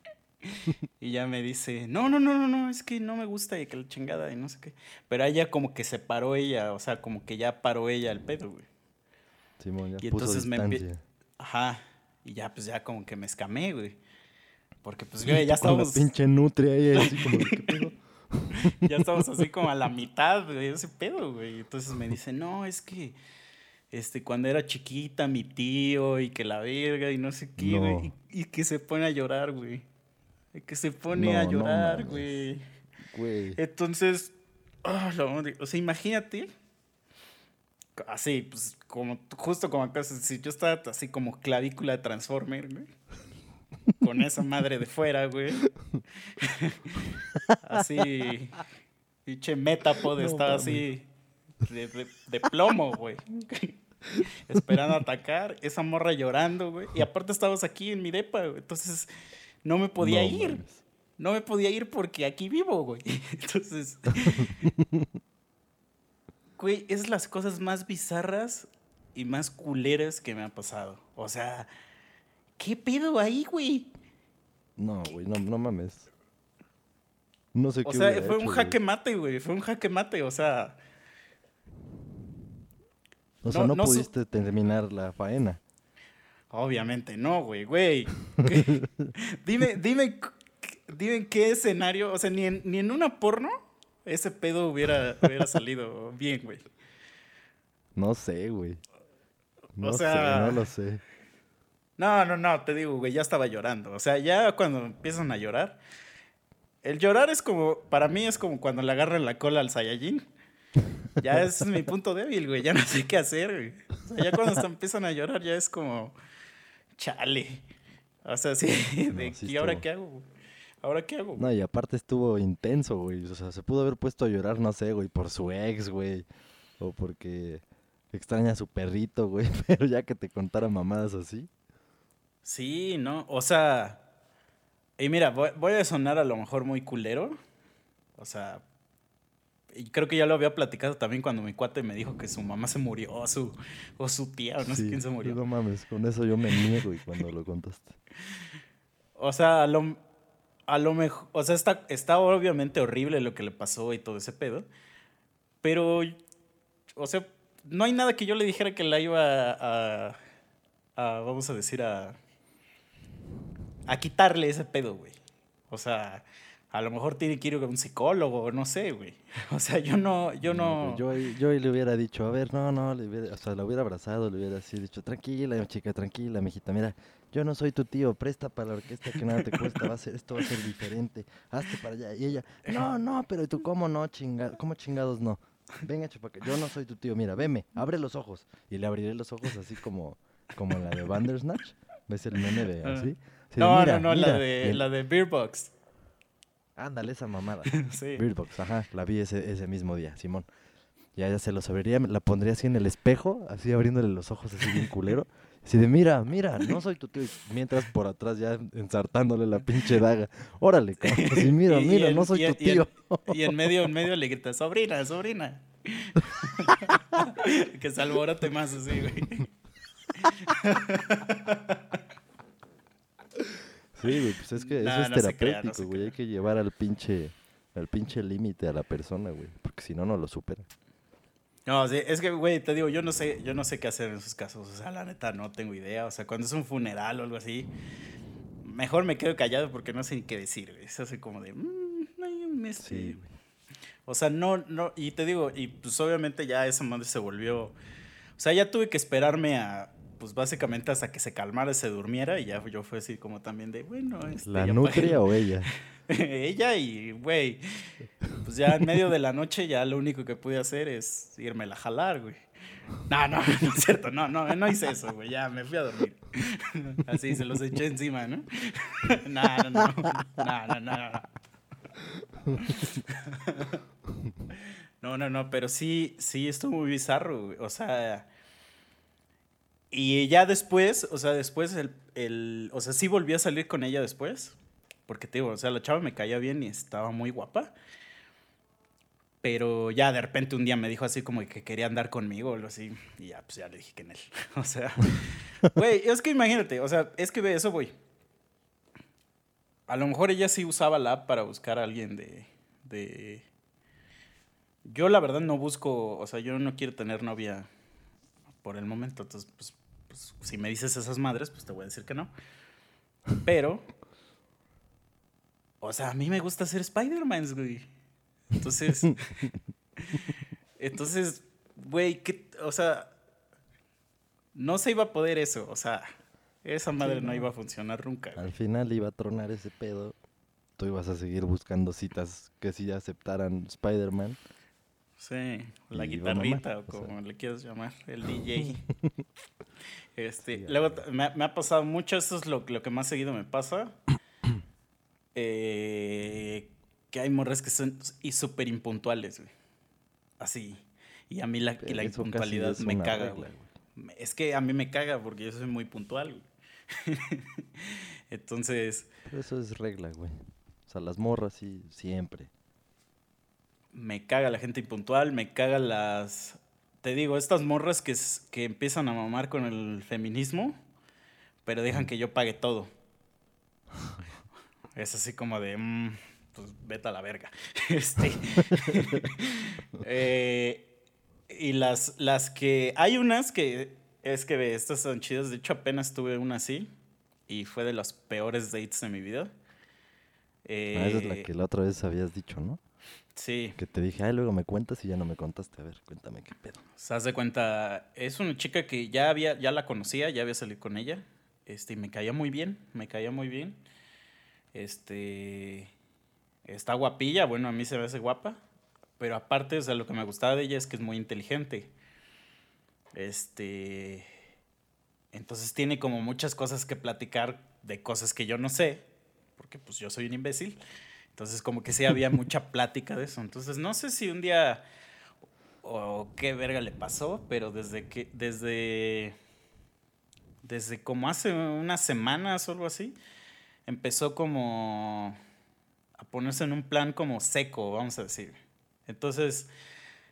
y ya me dice, no, no, no, no, no, es que no me gusta y que la chingada y no sé qué. Pero ella como que se paró ella, o sea, como que ya paró ella el pedo, güey.
Simón ya
Y
puso
entonces me
distancia.
Ajá. Y ya, pues ya como que me escamé, güey. Porque pues güey, ya
Con la
estábamos,
pinche nutria ahí, así como, ¿qué pedo?
ya estábamos así como a la mitad de ese pedo, güey. Entonces me dice, no, es que este, cuando era chiquita, mi tío, y que la verga, y no sé qué,
No.
güey. Y, y que se pone a llorar, güey. Que se pone
No,
a
no
llorar, güey.
Güey.
Entonces, ah, la madre, o sea, imagínate. Así, pues, como, justo como acá, si yo estaba así como clavícula de Transformer, güey. Con esa madre de fuera, güey. así, pinche Metapod
No
estaba así de, de- de plomo, güey. Esperando atacar, esa morra llorando, güey. Y aparte estabas aquí en mi depa, güey. Entonces, no me podía
No
ir.
mames.
No me podía ir porque aquí vivo, güey. Entonces. Güey, es las cosas más bizarras y más culeras que me han pasado. O sea, ¿qué pedo ahí, güey?
No, güey, no, no mames. No sé
O
qué
sea,
hubiera
fue un jaque mate, güey. Fue un jaque mate, o sea.
O sea,
no-
no,
no su-
pudiste terminar la faena.
Obviamente no, güey, güey. dime, dime, dime en qué escenario, o sea, ni en, ni en una porno ese pedo hubiera, hubiera salido bien, güey.
No sé, güey. No
sea-
sé, no lo sé.
No, no, no, te digo, güey, ya estaba llorando. O sea, ya cuando empiezan a llorar. El llorar es como, para mí es como cuando le agarran la cola al Saiyajin. Ya ese es mi punto débil, güey. Ya no sé qué hacer, güey. O sea, ya cuando hasta empiezan a llorar, ya es como, chale. O sea, sí, de,
No, sí
¿y ahora qué hago? güey? ¿Ahora qué hago?
No, y aparte estuvo intenso, güey. O sea, se pudo haber puesto a llorar, no sé, güey, por su ex, güey. O porque extraña a su perrito, güey. Pero ya que te contara mamadas así.
Sí, no, o sea, y mira, voy, voy a sonar a lo mejor muy culero, o sea, y creo que ya lo había platicado también cuando mi cuate me dijo que su mamá se murió, o su, o su tía, o no sé
Sí,
quién se murió.
No mames, con eso yo me niego, y cuando lo contaste.
O sea, a lo, a lo mejor, o sea, está, está obviamente horrible lo que le pasó y todo ese pedo, pero, o sea, no hay nada que yo le dijera que la iba a, a- a, vamos a decir, a, a quitarle ese pedo, güey. O sea, a lo mejor tiene que ir a un psicólogo, no sé, güey. O sea, yo no, yo no...
güey, Yo, le hubiera dicho, a ver, no, no, le hubiera, o sea, la hubiera abrazado, le hubiera así dicho, tranquila, chica, tranquila, mijita, mira, yo no soy tu tío, presta para la orquesta que nada te cuesta, va a ser, esto va a ser diferente, hazte para allá. Y ella, no, no, pero tú, ¿cómo no, chinga, cómo chingados no? Venga, chupaca, yo no soy tu tío, mira, veme, abre los ojos. Y le abriré los ojos así como, como la de Bandersnatch, ¿ves el meme de
Ah.
así?
No,
"Mira,
no, no, la
mira",
de,
y-
la de Beer Box.
Ándale, esa mamada.
Sí.
Bird Box, ajá, la vi ese, ese mismo día, Simón. Ya ella se los abriría, la pondría así en el espejo, así abriéndole los ojos así bien culero. Así de, mira, mira, no soy tu tío. Mientras por atrás ya ensartándole la pinche daga. Órale, cabrón, así, mira,
Y- y
mira,
en-
no soy tu
en- y en-
tío.
Y en medio, en medio le grita, sobrina, sobrina. que se alborote más así, güey.
Sí, güey, pues es que
No,
eso es
no se crea, no
terapéutico, güey. Hay que llevar al pinche, al pinche límite a la persona, güey. Porque si no, no lo supera.
No, sí, es que, güey, te digo, yo no sé, yo no sé qué hacer en esos casos. O sea, la neta, no tengo idea. O sea, cuando es un funeral o algo así, mejor me quedo callado porque no sé ni qué decir, güey. Es así como de. "Mm, este".
Sí, güey.
O sea, no, no, y te digo, y pues obviamente ya esa madre se volvió. O sea, ya tuve que esperarme a. Pues básicamente hasta que se calmara, se durmiera, y ya yo fue así como también de, bueno, este,
¿La nutria
pagué".
o ella?
ella y, güey, pues ya en medio de la noche ya lo único que pude hacer es irme a jalar, güey. No, no, no es cierto, no, no, no hice eso, güey, ya me fui a dormir. Así se los eché encima, ¿no? No, no, no, no, no, no, no. No, no, no, pero sí, sí, estuvo muy bizarro, güey. O sea, y ya después, o sea, después, el, el, o sea, sí volví a salir con ella después. Porque te digo, o sea, la chava me caía bien y estaba muy guapa. Pero ya de repente un día me dijo así como que quería andar conmigo o algo así. Y ya, pues ya le dije que en él. O sea, güey, es que imagínate, o sea, es que ve eso, güey. A lo mejor ella sí usaba la app para buscar a alguien de, de... Yo la verdad no busco, o sea, yo no quiero tener novia por el momento. Entonces, pues, pues, si me dices esas madres, pues te voy a decir que no. Pero, o sea, a mí me gusta ser Spider-Man, güey. Entonces, entonces, güey, ¿qué- o sea, no se iba a poder eso. O sea, esa madre no.
no.
iba a funcionar nunca. güey.
Al final iba a tronar ese pedo. Tú ibas a seguir buscando citas que sí aceptaran Spider-Man.
Sí, la guitarrita o
o sea.
como le quieras llamar, el DJ. este,
Sí,
luego me, ha- me ha pasado mucho, eso es lo, lo que más seguido me pasa. eh, que hay morras que son y súper impuntuales, güey. Así. Y a mí la, la impuntualidad me caga,
regla,
güey. Es que a mí me caga porque yo soy muy puntual, güey. Entonces,
Pero eso es regla, güey. O sea, las morras sí, siempre.
Me caga la gente impuntual, me caga las... Te digo, estas morras que, que empiezan a mamar con el feminismo, pero dejan que yo pague todo. Es así como de, mm, pues vete a la verga. Este, eh, y las, las que... Hay unas que... Es que estas son chidas. De hecho, apenas tuve una así. Y fue de los peores dates de mi vida.
Ah, esa es la
Eh,
que la otra vez habías dicho, ¿no?
Sí.
Que te dije, ay, luego me cuentas y ya no me contaste. A ver, cuéntame qué pedo.
Se haz de cuenta, es una chica que ya había, ya la conocía, ya había salido con ella. Este, y me caía muy bien, me caía muy bien. Este, está guapilla, bueno, a mí se me hace guapa. Pero aparte, o sea, lo que me gustaba de ella es que es muy inteligente. Este, entonces tiene como muchas cosas que platicar de cosas que yo no sé, porque pues yo soy un imbécil. Entonces como que sí había mucha plática de eso. Entonces no sé si un día o qué verga le pasó, pero desde que, desde, desde como hace unas semanas o algo así, empezó como a ponerse en un plan como seco, vamos a decir. Entonces,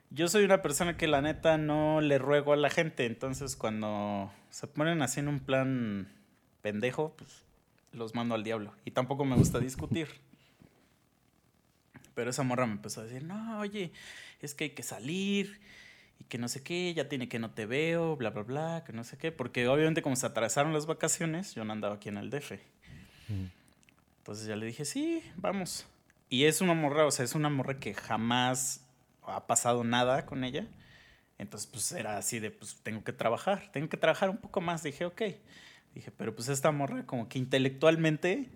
yo soy una persona que la neta no le ruego a la gente, entonces cuando se ponen así en un plan pendejo, pues los mando al diablo. Y tampoco me gusta discutir. Pero esa morra me empezó a decir, no, oye, es que hay que salir y que no sé qué, ya tiene que no te veo, bla, bla, bla, que no sé qué. Porque obviamente como se atrasaron las vacaciones, yo no andaba aquí en el DF. Entonces ya le dije, sí, vamos. Y es una morra, o sea, es una morra que jamás ha pasado nada con ella. Entonces, pues era así de, pues tengo que trabajar, tengo que trabajar un poco más. Dije, ok. Dije, pero pues esta morra como que intelectualmente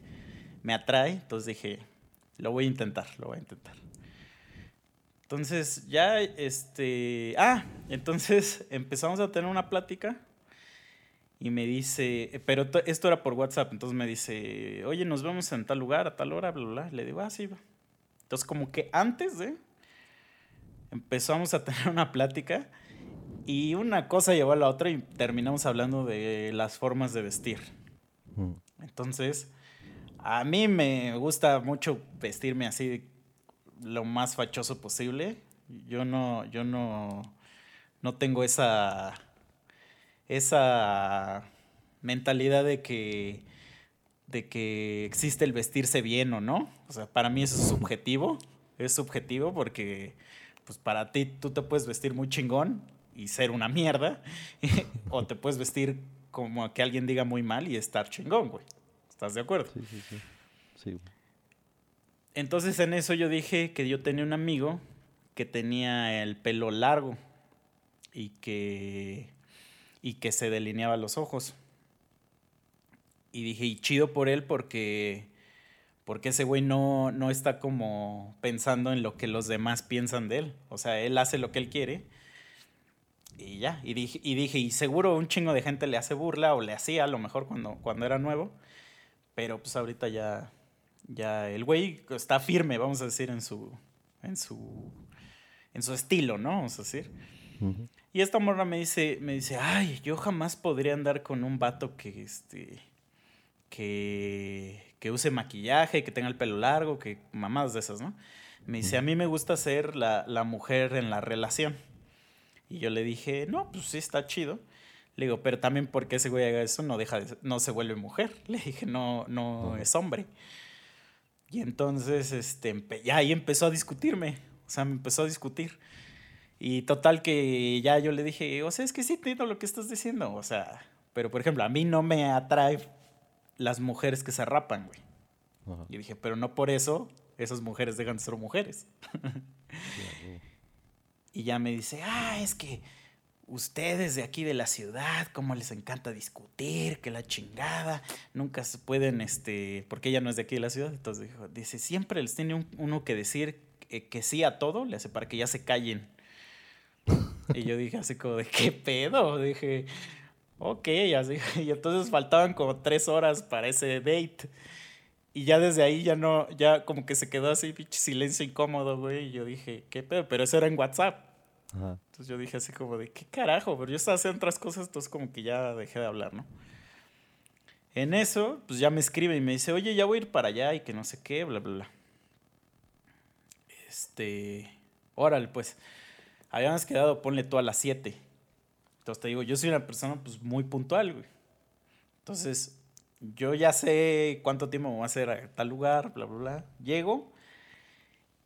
me atrae. Entonces dije, lo voy a intentar, lo voy a intentar. Entonces ya, este, ah, entonces empezamos a tener una plática y me dice, pero to- esto era por WhatsApp, entonces me dice, oye, nos vemos en tal lugar, a tal hora, bla, bla, bla. Le digo, ah, sí, va. Entonces como que antes de, empezamos a tener una plática y una cosa llevó a la otra y terminamos hablando de las formas de vestir.
Mm.
Entonces, a mí me gusta mucho vestirme así lo más fachoso posible. Yo no, yo no, no tengo esa, esa mentalidad de que, de que existe el vestirse bien o no. O sea, para mí eso es subjetivo. Es subjetivo porque, pues para ti, tú te puedes vestir muy chingón y ser una mierda. o te puedes vestir como que alguien diga muy mal y estar chingón, güey. ¿Estás de acuerdo?
Sí, sí, sí. Sí.
Entonces en eso yo dije que yo tenía un amigo que tenía el pelo largo y que, y que se delineaba los ojos. Y dije, y chido por él porque, porque ese güey no, no está como pensando en lo que los demás piensan de él. O sea, él hace lo que él quiere. Y ya, y dije, y dije, y seguro un chingo de gente le hace burla o le hacía a lo mejor cuando, cuando era nuevo. Pero pues ahorita ya, ya el güey está firme, vamos a decir, en su, en su, en su estilo, ¿no? Vamos a decir.
Ujú.
Y esta morra me dice, me dice, ay, yo jamás podría andar con un vato que, este, que, que use maquillaje, que tenga el pelo largo, que mamadas de esas, ¿no? Me dice, a mí me gusta ser la, la mujer en la relación. Y yo le dije, no, pues sí, está chido. Le digo, pero también porque ese güey haga eso no deja de- no se vuelve mujer. Le dije, no, no es hombre. Y entonces, este, ya ahí empezó a discutirme. O sea, me empezó a discutir. Y total que ya yo le dije, o sea, es que sí entiendo lo que estás diciendo. O sea, pero por ejemplo, a mí no me atrae las mujeres que se rapan, güey.
Ajá.
Y dije, pero no por eso esas mujeres dejan de ser mujeres.
Sí, güey.
Y ya me dice, ah, es que ustedes de aquí de la ciudad, cómo les encanta discutir, que la chingada, nunca se pueden, este, porque ella no es de aquí de la ciudad, entonces dijo, dice, siempre les tiene un- uno que decir eh, que sí a todo, le hace para que ya se callen. y yo dije así como de, ¿qué pedo? Dije, ok, así, y entonces faltaban como tres horas para ese date. Y ya desde ahí ya no, ya como que se quedó así, pinche silencio incómodo, güey. Y yo dije, ¿qué pedo? Pero eso era en WhatsApp.
Ajá.
Entonces yo dije así como de, ¿qué carajo? Pero yo estaba haciendo otras cosas, entonces como que ya dejé de hablar, ¿no? En eso, pues ya me escribe y me dice, oye, ya voy a ir para allá y que no sé qué, bla, bla, bla. Este, órale, pues, habíamos quedado, ponle tú a las 7. Entonces te digo, yo soy una persona pues muy puntual, güey. Entonces, yo ya sé cuánto tiempo me voy a hacer a tal lugar, bla, bla, bla. Llego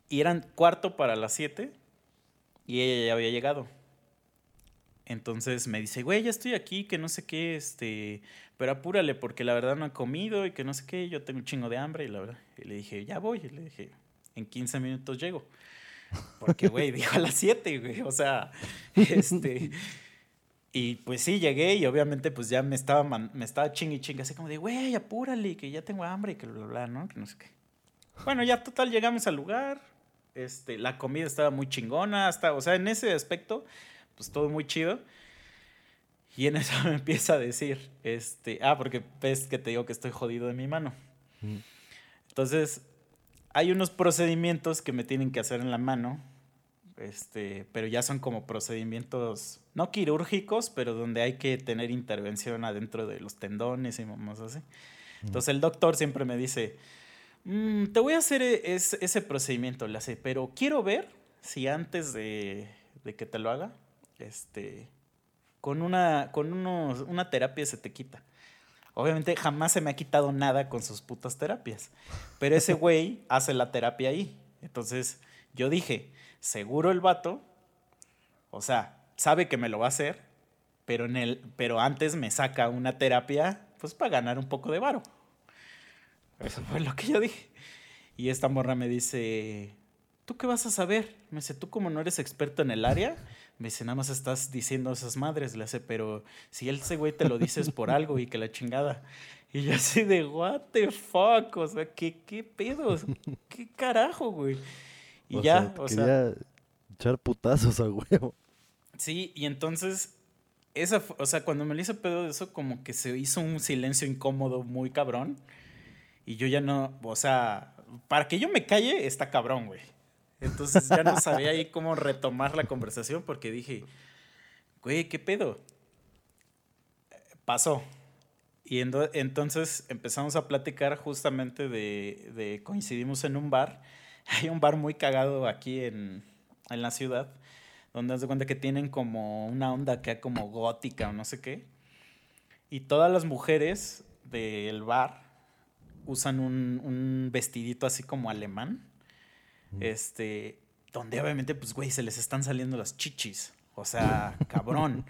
y eran cuarto para las 7 y ella ya había llegado. Entonces me dice, güey, ya estoy aquí, que no sé qué, este, pero apúrale porque la verdad no he comido y que no sé qué, yo tengo un chingo de hambre y la verdad. Y le dije, ya voy, y le dije, en 15 minutos llego. Porque, güey, dijo a las 7, güey, o sea, este... Y pues sí, llegué y obviamente pues ya me estaba, me estaba chingue y chingue, así como de, güey, apúrale, que ya tengo hambre y que bla, bla, bla, ¿no? Que no sé qué. Bueno, ya total llegamos al lugar, este, la comida estaba muy chingona, hasta, o sea, en ese aspecto, pues todo muy chido. Y en eso me empieza a decir, este, ah, porque ves que te digo que estoy jodido de mi mano. Entonces, hay unos procedimientos que me tienen que hacer en la mano, este, pero ya son como procedimientos, no quirúrgicos, pero donde hay que tener intervención adentro de los tendones y mamás así. Entonces el doctor siempre me dice, "Mm, te voy a hacer e- es- ese procedimiento, le hace, pero quiero ver si antes de, de que te lo haga, este, con una, con unos, una terapia se te quita. Obviamente jamás se me ha quitado nada con sus putas terapias. Pero ese güey hace la terapia ahí. Entonces yo dije, seguro el vato, o sea, sabe que me lo va a hacer, pero, en el, pero antes me saca una terapia, pues para ganar un poco de varo. Eso fue lo que yo dije. Y esta morra me dice, ¿tú qué vas a saber? Me dice, tú como no eres experto en el área, me dice, nada más estás diciendo esas madres. Le hace, pero si él, ese güey te lo dices por algo y que la chingada. Y yo así de, what the fuck, o sea, ¿qué, qué pedo? ¿Qué carajo, güey? Y
O
ya,
sea,
o sea,
echar putazos a huevo.
sí, y entonces, esa, o sea, cuando me lo hizo pedo de eso, como que se hizo un silencio incómodo muy cabrón. Y yo ya no, o sea, para que yo me calle, está cabrón, güey. Entonces ya no sabía ahí cómo retomar la conversación porque dije, güey, ¿qué pedo? Pasó. Y entonces empezamos a platicar justamente de, de- coincidimos en un bar. Hay un bar muy cagado aquí en, en la ciudad, donde haz de cuenta que tienen como una onda acá como gótica o no sé qué. Y todas las mujeres del bar usan un, un vestidito así como alemán. Este, donde obviamente, pues, güey, se les están saliendo las chichis. O sea, cabrón.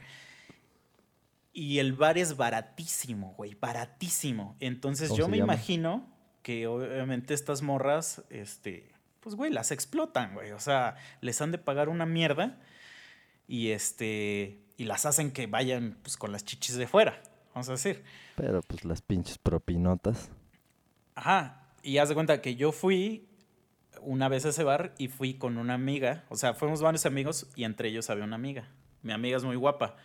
Y el bar es baratísimo, güey, baratísimo. Entonces
¿Cómo
yo me
llama?
imagino que obviamente estas morras, este, pues, güey, las explotan, güey. O sea, les han de pagar una mierda y este, y las hacen que vayan, pues, con las chichis de fuera, vamos a decir.
Pero pues las pinches propinotas.
Ajá. Y haz de cuenta que yo fui una vez a ese bar y fui con una amiga. O sea, fuimos varios amigos y entre ellos había una amiga. Mi amiga es muy guapa.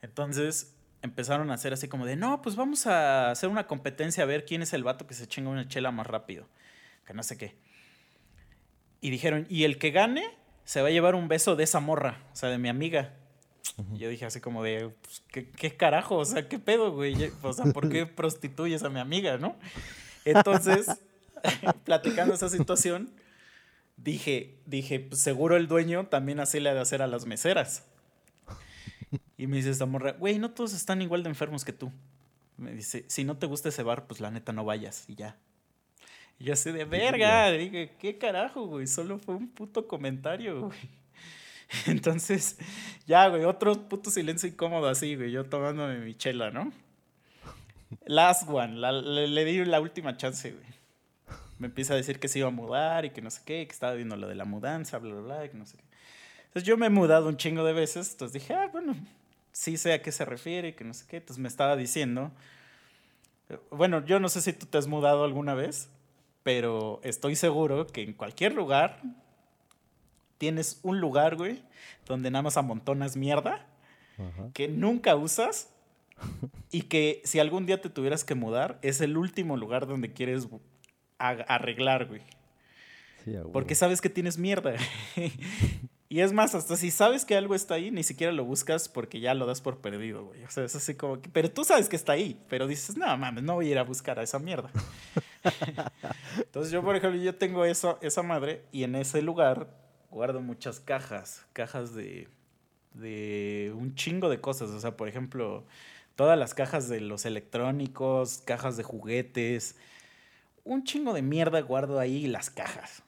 Entonces empezaron a hacer así como de, no, pues vamos a hacer una competencia a ver quién es el vato que se chinga una chela más rápido. Que no sé qué. Y dijeron, y el que gane se va a llevar un beso de esa morra, o sea, de mi amiga. Yo dije así como de, pues, ¿qué, qué carajo? O sea, ¿qué pedo, güey? O sea, ¿por qué prostituyes a mi amiga, no? Entonces, platicando esa situación, dije, dije, pues seguro el dueño también así le ha de hacer a las meseras. Y me dice esta morra, güey, no todos están igual de enfermos que tú. Me dice, si no te gusta ese bar, pues la neta no vayas y ya. Y yo así de verga, dije, ¿qué carajo, güey? Solo fue un puto comentario, güey. Entonces, ya, güey, otro puto silencio incómodo así, güey, yo tomándome mi chela, ¿no? Last one, la- le, le di la última chance, güey. Me empieza a decir que se iba a mudar y que no sé qué, que estaba viendo lo de la mudanza, bla, bla, bla, y que no sé qué. Entonces yo me he mudado un chingo de veces, entonces dije, ah, bueno, sí sé a qué se refiere, que no sé qué. Entonces me estaba diciendo, bueno, yo no sé si tú te has mudado alguna vez, pero estoy seguro que en cualquier lugar tienes un lugar, güey, donde nada más amontonas mierda
Ajá.
que nunca usas y que si algún día te tuvieras que mudar, es el último lugar donde quieres arreglar, güey.
Sí.
Porque sabes que tienes mierda. y es más, hasta si sabes que algo está ahí, ni siquiera lo buscas porque ya lo das por perdido, güey. O sea, es así como que... Pero tú sabes que está ahí, pero dices, no, mames, no voy a ir a buscar a esa mierda. Entonces yo, por ejemplo, yo tengo eso, esa madre y en ese lugar guardo muchas cajas, cajas de, de un chingo de cosas. O sea, por ejemplo, todas las cajas de los electrónicos, cajas de juguetes, un chingo de mierda guardo ahí las cajas.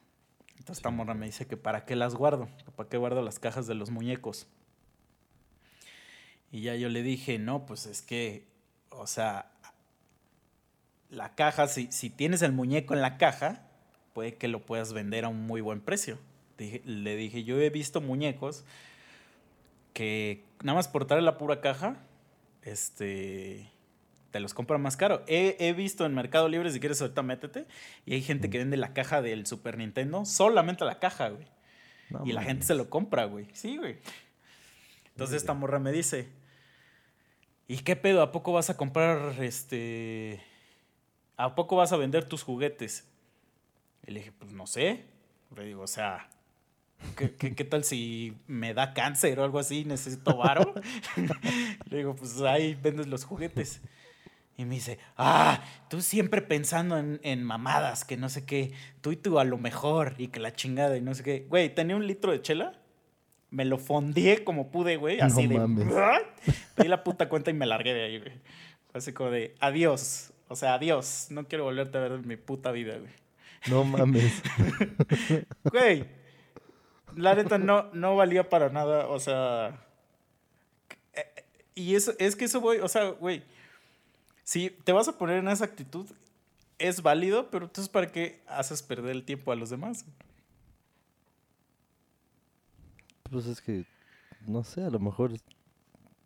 Entonces esta morra me dice que para qué las guardo, para qué guardo las cajas de los muñecos. Y ya yo le dije, no, pues es que, o sea, la caja, si, si tienes el muñeco en la caja, puede que lo puedas vender a un muy buen precio. Dije- le dije, yo he visto muñecos que nada más por traer la pura caja, este, te los compran más caro. He, he visto en Mercado Libre, si quieres ahorita métete, y hay gente que vende la caja del Super Nintendo, solamente la caja, güey.
No
y la gente se lo compra, güey. Sí, güey. Entonces esta morra me dice, ¿y qué pedo? ¿A poco vas a comprar, este... ¿A poco vas a vender tus juguetes? Y le dije, pues no sé. Le digo, o sea, ¿qué, qué, qué tal si me da cáncer o algo así necesito varo? le digo, pues ahí vendes los juguetes. Y me dice, ah, tú siempre pensando en, en mamadas, que no sé qué, tú y tú a lo mejor, y que la chingada, y no sé qué. Güey, tenía un litro de chela, me lo fondié como pude, güey,
No
así de...
mames.
Pedí la puta cuenta y me largué de ahí, güey. Fue así como de, adiós, o sea, adiós, no quiero volverte a ver en mi puta vida, güey.
No mames.
Güey, la neta no, no valía para nada, o sea... eh, eh, Y eso, es que eso, güey, o sea, güey, si te vas a poner en esa actitud, es válido, pero entonces ¿para qué haces perder el tiempo a los demás?
Pues es que, no sé, a lo mejor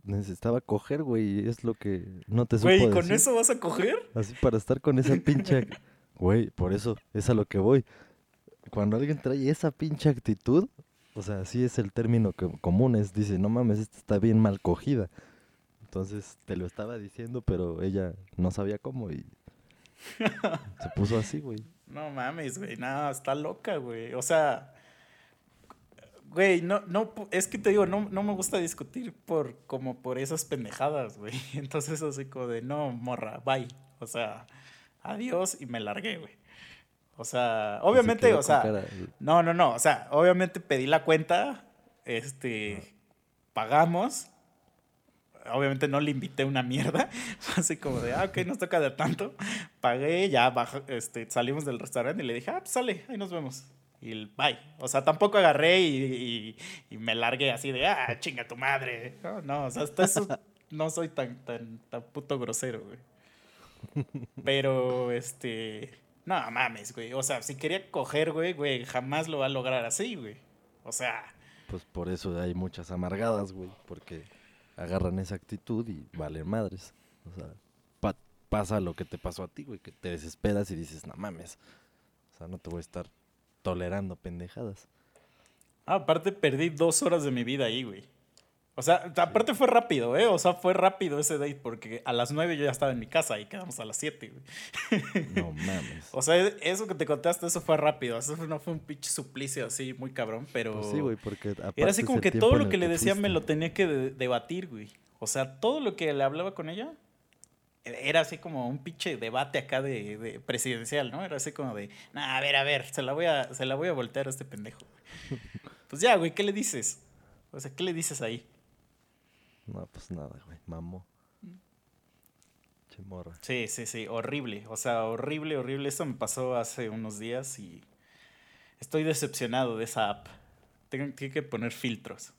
necesitaba coger, güey, y es lo que no te supo
Güey, ¿con
decir.
eso vas a coger?
Así para estar con esa pinche... Güey, por eso es a lo que voy. Cuando alguien trae esa pinche actitud, o sea, sí es el término que común, es, dice, no mames, esta está bien mal cogida. Entonces te lo estaba diciendo, pero ella no sabía cómo y se puso así, güey.
No mames, güey, nada, está loca, güey. O sea, güey, no, no, es que te digo, no, no me gusta discutir por, como por esas pendejadas, güey. Entonces así como de, no, morra, bye. O sea, adiós y me largué, güey. O sea, obviamente, o sea,
cara
no, no, no, o sea, obviamente pedí la cuenta, este, pagamos, obviamente no le invité una mierda. Así como de, ah, ok, nos toca de tanto. Pagué, ya bajo, este, salimos del restaurante y le dije, ah, pues sale, ahí nos vemos. Y bye. O sea, tampoco agarré y, y- y me largué así de, ah, chinga tu madre. No, no, o sea, hasta eso no soy tan, tan, tan puto grosero, güey. Pero, este, no mames, güey. O sea, si quería coger, güey, güey, jamás lo va a lograr así, güey. O sea,
Pues por eso hay muchas amargadas, güey. Porque agarran esa actitud y valen madres. O sea, pa- pasa lo que te pasó a ti, güey. Que te desesperas y dices, no mames. O sea, no te voy a estar tolerando pendejadas.
ah, aparte perdí dos horas de mi vida ahí, güey. O sea, aparte fue rápido, ¿eh? O sea, fue rápido ese date porque a las nueve yo ya estaba en mi casa y quedamos a las siete, güey.
No mames.
O sea, eso que te contaste, eso fue rápido. Eso no fue un pinche suplicio así muy cabrón, pero...
Pues sí, güey, porque
Era así como que todo lo que le decía me lo tenía que de- debatir, güey. O sea, todo lo que le hablaba con ella era así como un pinche debate acá de, de presidencial, ¿no? Era así como de, nah, a ver, a ver, se la voy a, se la voy a voltear a este pendejo. güey". Pues ya, güey, ¿qué le dices? O sea, ¿qué le dices ahí?
No, pues nada, güey. Mamó. Che morra.
Sí, sí, sí, horrible. O sea, horrible, horrible. Esto me pasó hace unos días y estoy decepcionado de esa app. Tengo, que poner filtros.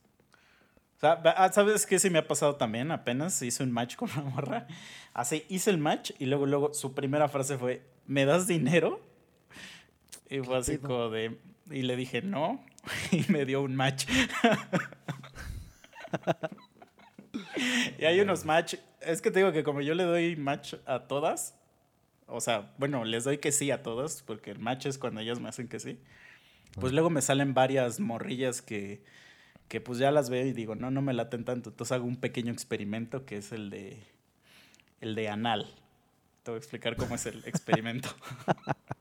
O sea, ah, ¿sabes qué sí me ha pasado también? Apenas hice un match con una morra. Así, hice el match y luego, luego su primera frase fue, ¿me das dinero? Y fue así como de... Y le dije, no. Y me dio un match. y hay unos match. Es que te digo que como yo le doy match a todas, o sea, bueno, les doy que sí a todas, porque el match es cuando ellas me hacen que sí. Pues luego me salen varias morrillas que, que pues ya las veo y digo, no, no me laten tanto. Entonces hago un pequeño experimento que es el de, el de anal. Te voy a explicar cómo es el experimento.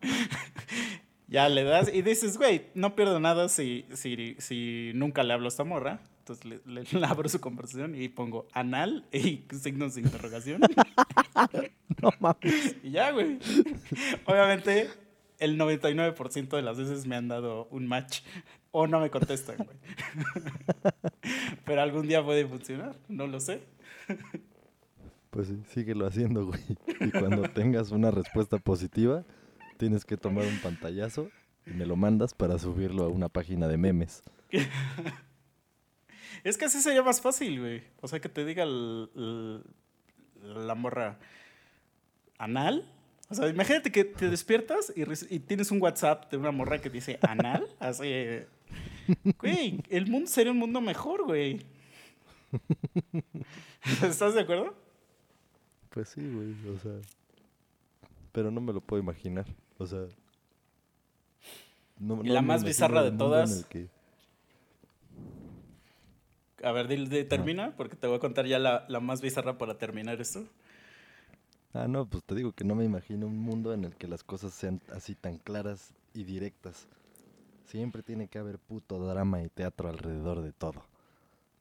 ya le das y dices, güey, no pierdo nada si, si, si nunca le hablo a esta morra. Entonces le, le- le abro su conversación y pongo anal y signos de interrogación.
No mames.
y ya, güey. Obviamente, el 99% de las veces me han dado un match o no me contestan, güey. Pero algún día puede funcionar, no lo sé.
Pues sí, síguelo haciendo, güey. Y cuando tengas una respuesta positiva, tienes que tomar un pantallazo y me lo mandas para subirlo a una página de memes.
Es que así sería más fácil, güey. O sea, que te diga el- el- la morra anal. O sea, imagínate que te despiertas y, tienes un WhatsApp de una morra que dice anal. Así. Güey, el mundo sería un mundo mejor, güey. ¿Estás de acuerdo?
Pues sí, güey, o sea. Pero no me lo puedo imaginar. O sea. no-
Y la más bizarra de
en
todas.
el que-
A ver, de- termina, porque te voy a contar ya la, la más bizarra para terminar esto.
Ah, no, pues te digo que no me imagino un mundo en el que las cosas sean así tan claras y directas. Siempre tiene que haber puto drama y teatro alrededor de todo.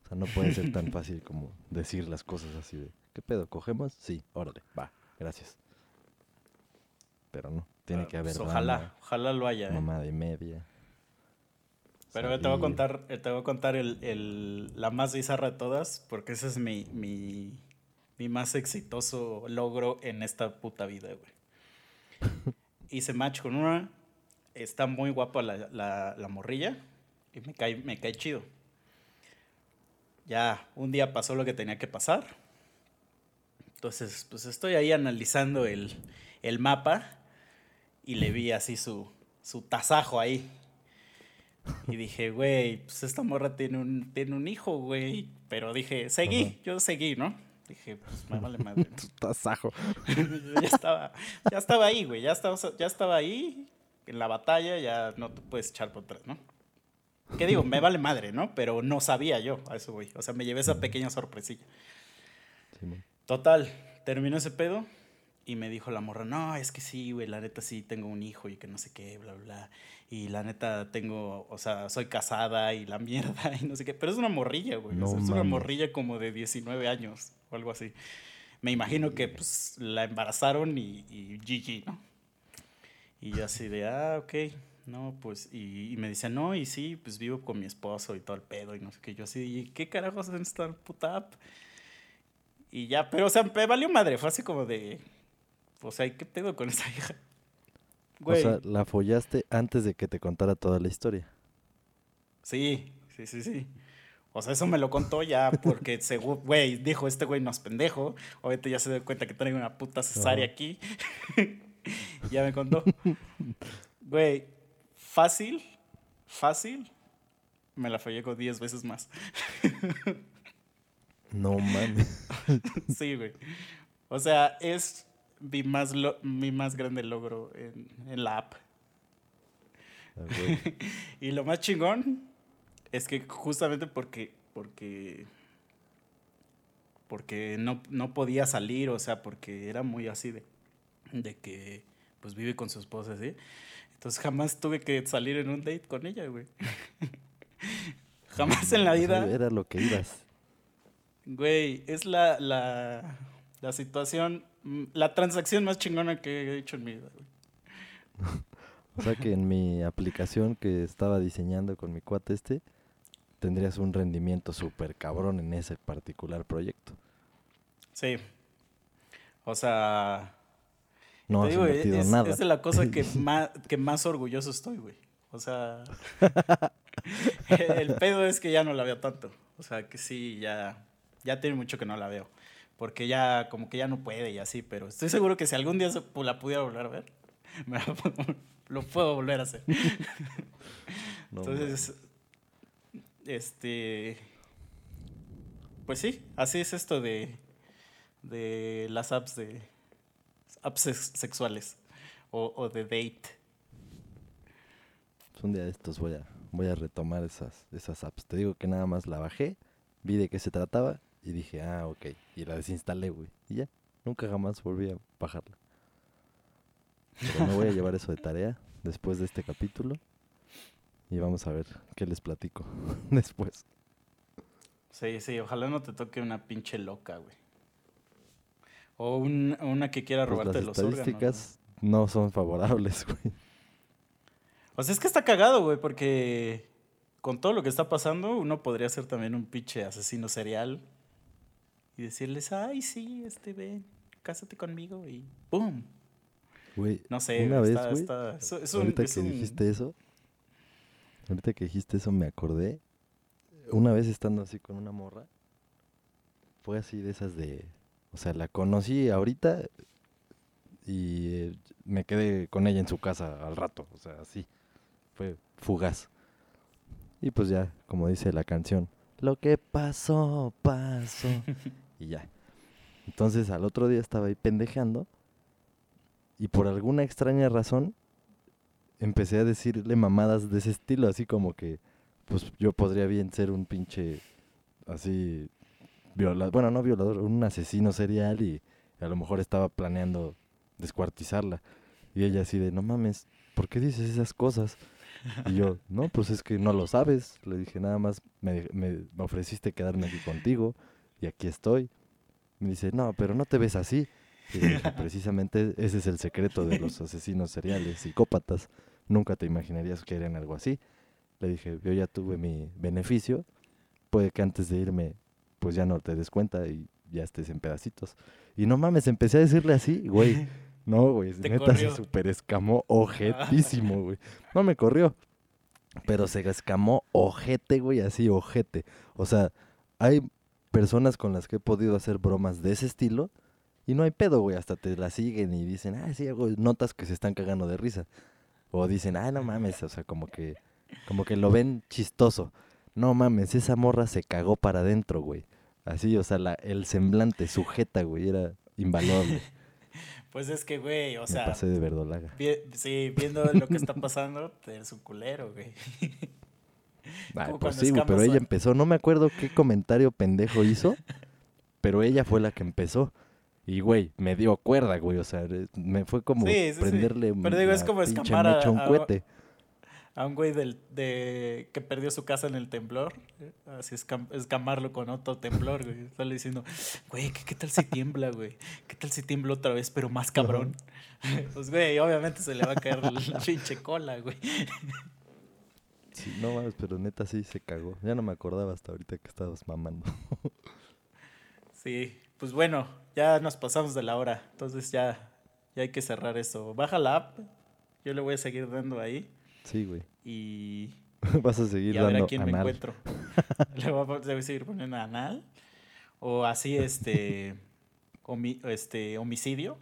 O sea, no puede ser tan fácil como decir las cosas así de, ¿qué pedo? ¿Cogemos? Sí, órale, va, gracias. Pero no, tiene
Ah,
que haber
pues ojalá,
drama,
ojalá lo haya. ¿eh?
mamá de media.
Pero te voy a contar, te voy a contar el, el- la más bizarra de todas, porque ese es mi, mi, mi más exitoso logro en esta puta vida, güey. Hice match con una, está muy guapa la, la, la morrilla y me cae, me cae chido. Ya, un día pasó lo que tenía que pasar. Entonces, pues estoy ahí analizando el, el mapa y le vi así su, su tasajo ahí. Y dije, güey, pues esta morra tiene un, tiene un hijo, güey. Pero dije, seguí, yo seguí, ¿no? Dije, pues me vale madre.
Tu tasajo.
Yo ya estaba, ya estaba ahí, güey. Ya estaba, ya estaba ahí en la batalla, ya no te puedes echar por atrás, ¿no? ¿Qué digo? Me vale madre, ¿no? Pero no sabía yo a eso, güey. O sea, me llevé esa pequeña sorpresilla. Total, terminó ese pedo y me dijo la morra, no, es que sí, güey, la neta sí tengo un hijo y que no sé qué, bla, bla. Y la neta tengo, o sea, soy casada y la mierda y no sé qué. Pero es una morrilla, güey. o
No
sea, es una morrilla como de 19 años o algo así. Me imagino que pues la embarazaron y, y GG, ¿no? Y yo así de, ah, ok, no, pues, y, y me dice, no, y sí, pues vivo con mi esposo y todo el pedo y no sé qué. Yo así, ¿y qué carajos en esta puta app? Y ya, pero o sea, me valió madre, fue así como de... O sea, ¿qué pedo con esa hija? Güey.
O sea, la follaste antes de que te contara toda la historia.
Sí, sí, sí, sí. O sea, eso me lo contó ya porque, según, güey, dijo, este güey no es pendejo. Obviamente ya se dio cuenta que traigo una puta cesárea
Ajá.
aquí. ya me contó. Güey, fácil, fácil, me la fallé con 10 veces más.
No mames.
sí, güey. O sea, es mi más, lo- mi más grande logro en, en la app.
Güey.
Y lo más chingón es que justamente porque, porque, porque no, no podía salir, o sea, porque era muy así de, de que pues vive con su esposa, ¿sí? Entonces jamás tuve que salir en un date con ella, güey. jamás en la
sea,
vida.
Era lo que ibas.
Güey, es la, la, la situación, la transacción más chingona que he hecho en mi vida, güey.
O sea que en mi aplicación que estaba diseñando con mi cuate este, tendrías un rendimiento súper cabrón en ese particular proyecto.
Sí. O sea,
No
Te
has
digo,
invertido
es,
nada.
es de la cosa que más, que más orgulloso estoy, güey. O sea, el pedo es que ya no la veo tanto. O sea, que sí, ya, ya tiene mucho que no la veo. Porque ya, como que ya no puede y así, pero estoy seguro que si algún día la pudiera volver a ver, me lo puedo volver a hacer.
No
Entonces, este, pues sí, así es esto de, de las apps de apps sex- sexuales o, o de date.
Pues un día de estos voy a, voy a retomar esas, esas apps. Te digo que nada más la bajé, vi de qué se trataba y dije, ah, ok. Y la desinstalé, güey. Y ya, nunca jamás volví a bajarla. Pero me voy a llevar eso de tarea después de este capítulo. Y vamos a ver qué les platico después.
Sí, sí, ojalá no te toque una pinche loca, güey. O un- una que quiera
Pues
robarte
las
los órganos. güey.
estadísticas no son favorables, güey.
O sea, es que está cagado, güey, porque con todo lo que está pasando, uno podría ser también un pinche asesino serial y decirles, ay, sí, este, ven, cásate conmigo y ¡pum!
Güey,
No sé,
una
güey,
vez,
está-
güey,
está- es- es un-
ahorita
es
que
un-
dijiste eso, ahorita que dijiste eso me acordé. Una vez estando así con una morra, fue así de esas de, o sea, la conocí ahorita y eh, me quedé con ella en su casa al rato, o sea, así, fue fugaz. Y pues ya, como dice la canción, lo que pasó, pasó. y ya. Entonces al otro día estaba ahí pendejeando y por alguna extraña razón empecé a decirle mamadas de ese estilo, así como que pues yo podría bien ser un pinche así violador, bueno, no violador, un asesino serial y a lo mejor estaba planeando descuartizarla. Y ella así de, no mames, ¿por qué dices esas cosas? Y yo, no, pues es que no lo sabes. Le dije, nada más me, me- me ofreciste quedarme aquí contigo y aquí estoy. Me dice, no, pero no te ves así. Y dije, precisamente ese es el secreto de los asesinos seriales, psicópatas. Nunca te imaginarías que eran algo así. Le dije, yo ya tuve mi beneficio. Puede que antes de irme, pues ya no te des cuenta y ya estés en pedacitos. Y no mames, empecé a decirle así, güey. No, güey, neta
corrió.
se super escamó ojetísimo, güey. No me corrió, pero se escamó ojete, güey, así ojete. O sea, hay personas con las que he podido hacer bromas de ese estilo y no hay pedo, güey. Hasta te la siguen y dicen, ah, sí, güey, notas que se están cagando de risa. O dicen, ah, no mames, o sea, como que, como que lo ven chistoso. No mames, esa morra se cagó para adentro, güey. Así, o sea, la, el semblante sujeta, güey, era invaluable.
Pues es que, güey, o
Me
sea,
pasé de verdolaga.
vi- sí, viendo lo que está pasando, eres un culero, güey.
Ay, pues sí, güey, pero ella empezó. No me acuerdo qué comentario pendejo hizo, pero ella fue la que empezó. Y, güey, me dio cuerda, güey. O sea, eh, me fue como
Sí, sí, sí.
prenderle
Pero digo, es como escamar a-
un cohete.
A un güey del, de, que perdió su casa en el temblor. Así escam- escamarlo con otro temblor, güey. Sale diciendo, güey, ¿qué, qué tal si tiembla, güey? ¿Qué tal si tiembla otra vez, pero más cabrón? pues, güey, obviamente se le va a caer la pinche cola, güey.
Sí, no mames, pero neta sí se cagó. Ya no me acordaba hasta ahorita que estabas mamando.
Sí, pues bueno, ya nos pasamos de la hora. Entonces ya, ya hay que cerrar esto. Baja la app. Yo le voy a seguir dando ahí.
Sí, güey.
Y,
Vas a seguir
y a ver
dando
a quién me encuentro. le voy a, pon- le voy a seguir poniendo anal. O así, este. homi- este homicidio.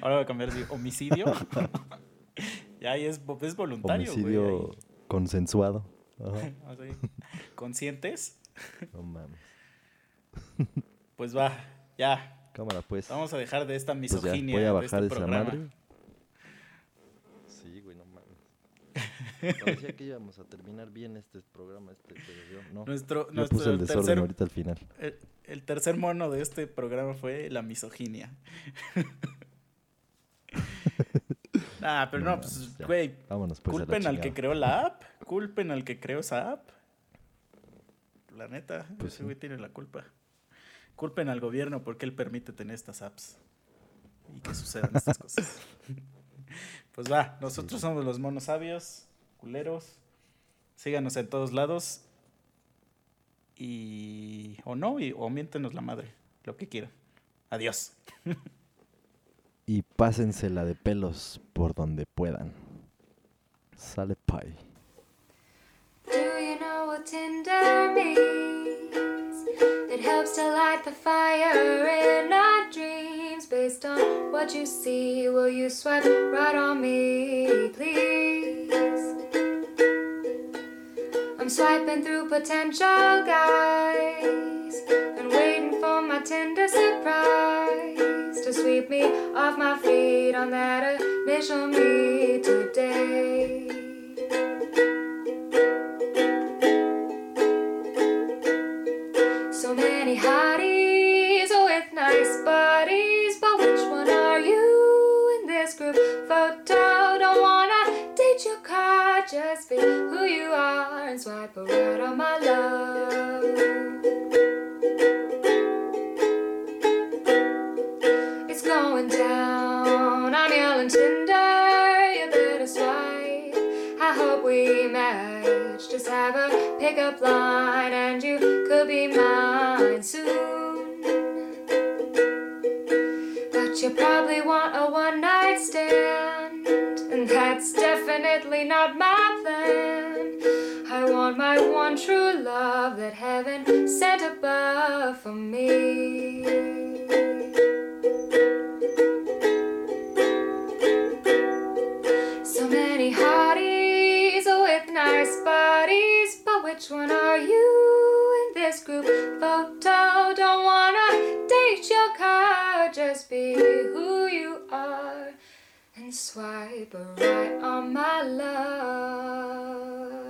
Ahora voy a cambiar de homicidio. ya ahí es, es voluntario, güey.
Homicidio
ahí.
Consensuado. Ajá.
Conscientes.
No mames.
Pues va, ya.
Cámara, pues.
Vamos a dejar de esta
Pues ya,
misoginia
voy a
de
bajar
este
esa
programa.
madre. Sí, güey, no mames. Parecía que íbamos a terminar bien este programa, este, pero yo no.
Nuestro,
Yo
nuestro
puse el desorden
tercer,
ahorita al final.
el, el tercer mono de este programa fue la misoginia. ah, pero no,
No
pues, güey,
Vámonos pues
culpen al que creó la app, culpen al que creó esa app. La neta,
Pues
ese
sí.
güey tiene la culpa. Culpen al gobierno porque él permite tener estas apps y que sucedan estas cosas. Pues va, nosotros
sí.
somos los monos sabios, culeros. Síganos en todos lados. Y. O no, y, o miéntenos la madre. Lo que quieran. Adiós.
Y pásensela de pelos por donde puedan. Sale pie.
Do you know what Tinder means? It helps to light the fire in our dreams. Based on what you see, will you swipe right on me, please? I'm swiping through potential guys and waiting for my Tinder surprise sweep me off my feet on that initial meet today. So many hotties with nice bodies, but which one are you in this group photo? Don't wanna date your card, just be who you are and swipe right on my love. Have a pickup line, and you could be mine soon. But you probably want a one night stand, and that's definitely not my plan. I want my one true love that heaven sent above for me. Bodies, but which one are you in this group photo? Don't wanna date your card, just be who you are and swipe right on my love.